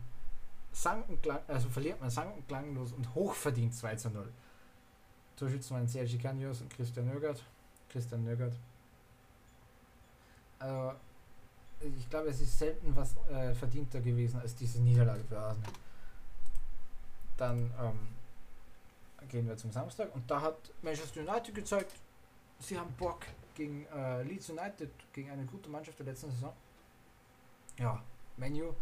sang und klang, also verliert man sang und klanglos und hochverdient 2 zu 0. Torschützen waren Sergi Canios und Christian Nögert. Christian Nögert. Also, ich glaube, es ist selten was äh, verdienter gewesen als diese Niederlage für Arsenal. Dann ähm, gehen wir zum Samstag und da hat Manchester United gezeigt, sie haben Bock gegen äh, Leeds United, gegen eine gute Mannschaft der letzten Saison. Ja, Menu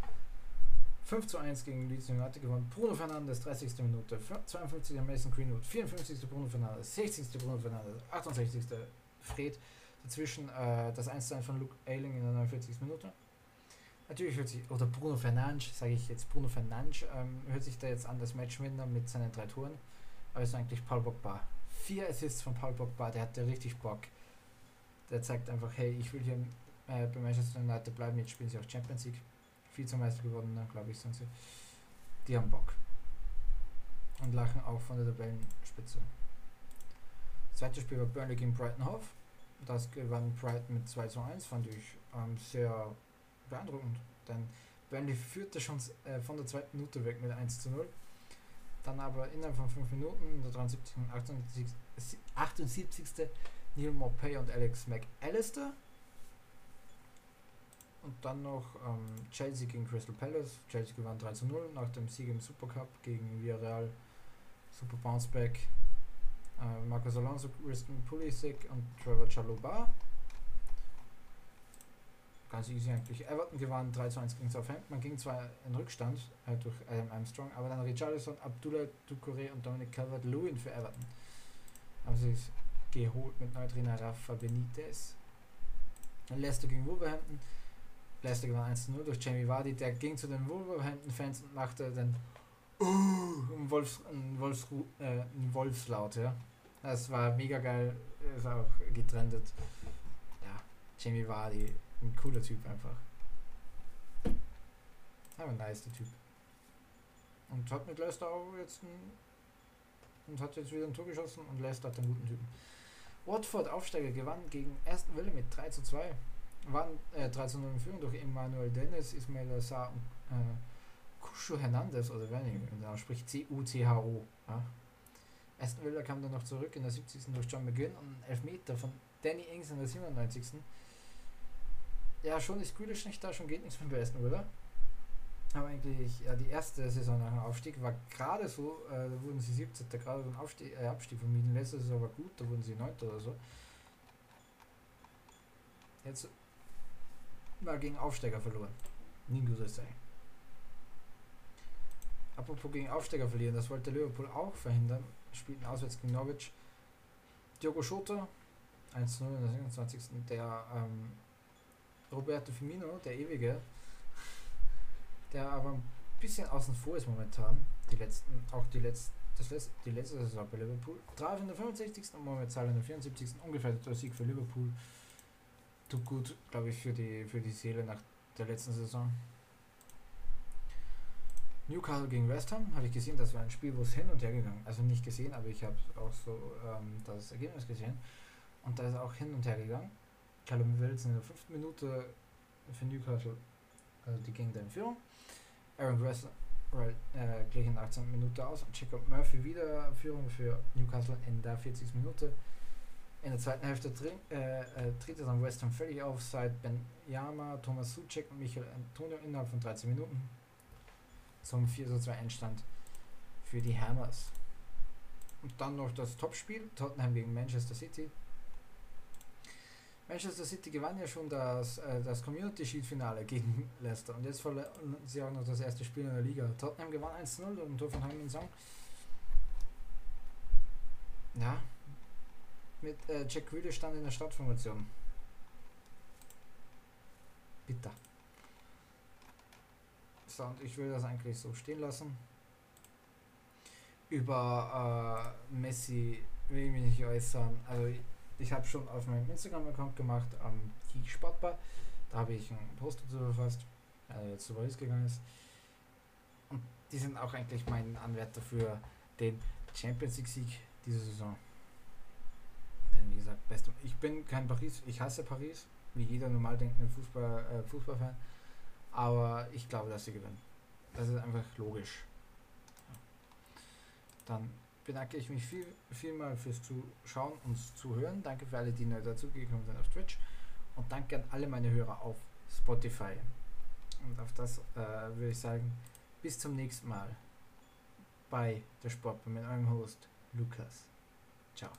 5 zu 1 gegen Leeds United gewonnen. Bruno Fernandes, 30. Minute. 52. Mason Greenwood. 54. Bruno Fernandes. 60. Bruno Fernandes. 68. Fred. Dazwischen äh, das 1 zu 1 von Luke Ayling in der 49. Minute. Natürlich hört sich, oder Bruno Fernandes, sage ich jetzt, Bruno Fernandes, ähm, hört sich da jetzt an, das Matchwinner mit seinen drei Toren. Aber es ist eigentlich Paul Pogba. Vier Assists von Paul Pogba, der hat ja richtig Bock. Der zeigt einfach, hey, ich will hier äh, bei Manchester United bleiben, jetzt spielen sie auch Champions League. Vizemeister geworden, ne, glaube ich, sind sie. Die haben Bock. Und lachen auch von der Tabellenspitze. Das zweite Spiel war Burnley gegen Brighton. Das gewann Brighton mit 2 zu 1, fand ich ähm, sehr beeindruckend. Denn Burnley führte schon äh, von der zweiten Minute weg mit 1 zu 0. Dann aber innerhalb von 5 Minuten, in der 73. und 78. 78. Neil Morpay und Alex McAllister und dann noch ähm, Chelsea gegen Crystal Palace. Chelsea gewann 3 zu 0 nach dem Sieg im Supercup gegen Villarreal. Super Bounceback. Äh, Marcos Alonso, Kristen Pulisic und Trevor Chaluba. Ganz easy eigentlich. Everton gewann 3 zu 1 gegen Southampton. Man ging zwar in Rückstand äh, durch Adam Armstrong, aber dann Richarlison, Abdullah Ducouré und Dominic Calvert-Lewin für Everton. Haben sie es geholt mit Neutrainer Rafa Benitez. Leicester gegen Wolverhampton. Leicester gewann 1-0 durch Jamie Vardy. Der ging zu den Wolverhampton-Fans und machte den uh, Wolfs, ein, Wolfsru äh, Wolfslaut, ja. Das war mega geil, ist auch getrennt. Ja, Jamie Vardy, ein cooler Typ einfach. Aber ein nice Typ. Und hat mit Leicester auch jetzt ein, und hat jetzt wieder ein Tor geschossen und Leicester hat einen guten Typen. Watford Aufsteiger gewann gegen Aston Villa mit 3 zu 2. Waren äh, 3 zu 0 in Führung durch Emmanuel Dennis, Ismail Assar und äh, Kusho Hernandez oder wenn ich spricht C-U-C-H-O. Ja. Aston Villa kam dann noch zurück in der 70. durch John McGinn und einen Elfmeter von Danny Ings in der 97. Ja, schon ist Grealish nicht da, schon geht nichts mehr bei Aston Villa. Aber eigentlich, ja, die erste Saison nach dem Aufstieg war gerade so, äh, da wurden sie 17. gerade den Aufstieg, äh, Abstieg vermieden. Letzte Saison war gut, da wurden sie 9. oder so. Jetzt mal gegen Aufsteiger verloren. Zeichen. Apropos gegen Aufsteiger verlieren, das wollte Liverpool auch verhindern. Spielten auswärts gegen Norwich. Diogo Schota, 1-0 in der 27. Der ähm, Roberto Firmino, der ewige, der aber ein bisschen außen vor ist momentan. Die letzten, auch die letzten, das letzte, die letzte Saison bei Liverpool. Traf in der 65. und Salah in der 74. Ungefähr der Sieg für Liverpool. Tut gut, glaube ich, für die, für die Seele nach der letzten Saison. Newcastle gegen West Ham habe ich gesehen, das war ein Spiel, wo es hin und her gegangen Also nicht gesehen, aber ich habe auch so ähm, das Ergebnis gesehen. Und da ist auch hin und her gegangen. Callum Wilson in der fünften Minute für Newcastle, also die ging da in Führung. Aaron West äh, gleich in der 18. Minute aus Jacob Murphy wieder Führung für Newcastle in der 40. Minute. In der zweiten Hälfte äh, äh, tritt es dann West Ham völlig auf, seit Ben Yama, Thomas Suchek und Michael Antonio innerhalb von 13 Minuten zum 4 zu 2 Endstand für die Hammers. Und dann noch das Topspiel, Tottenham gegen Manchester City. Manchester City gewann ja schon das, äh, das Community Shield Finale gegen (laughs) Leicester und jetzt verlieren sie auch noch das erste Spiel in der Liga. Tottenham gewann 1-0 und Tor von Heung Song. Ja, mit äh, Jack Grealish stand in der Startformation. Bitter. So, und ich will das eigentlich so stehen lassen. Über äh, Messi will ich mich nicht äußern. Also ich, ich habe schon auf meinem Instagram-Account gemacht, am ähm, Sportbar. Da habe ich einen Post dazu verfasst, der jetzt zu Paris gegangen ist. Und die sind auch eigentlich mein Anwärter für den Champions League-Sieg diese Saison. Wie gesagt, beste, ich bin kein Paris, ich hasse Paris, wie jeder normal denkende Fußball, äh, Fußballfan. Aber ich glaube, dass sie gewinnen. Das ist einfach logisch. Dann bedanke ich mich viel, vielmal fürs Zuschauen und Zuhören. Danke für alle, die neu dazugekommen sind auf Twitch. Und danke an alle meine Hörer auf Spotify. Und auf das äh, würde ich sagen, bis zum nächsten Mal bei der Sport mit eurem Host Lukas. Ciao.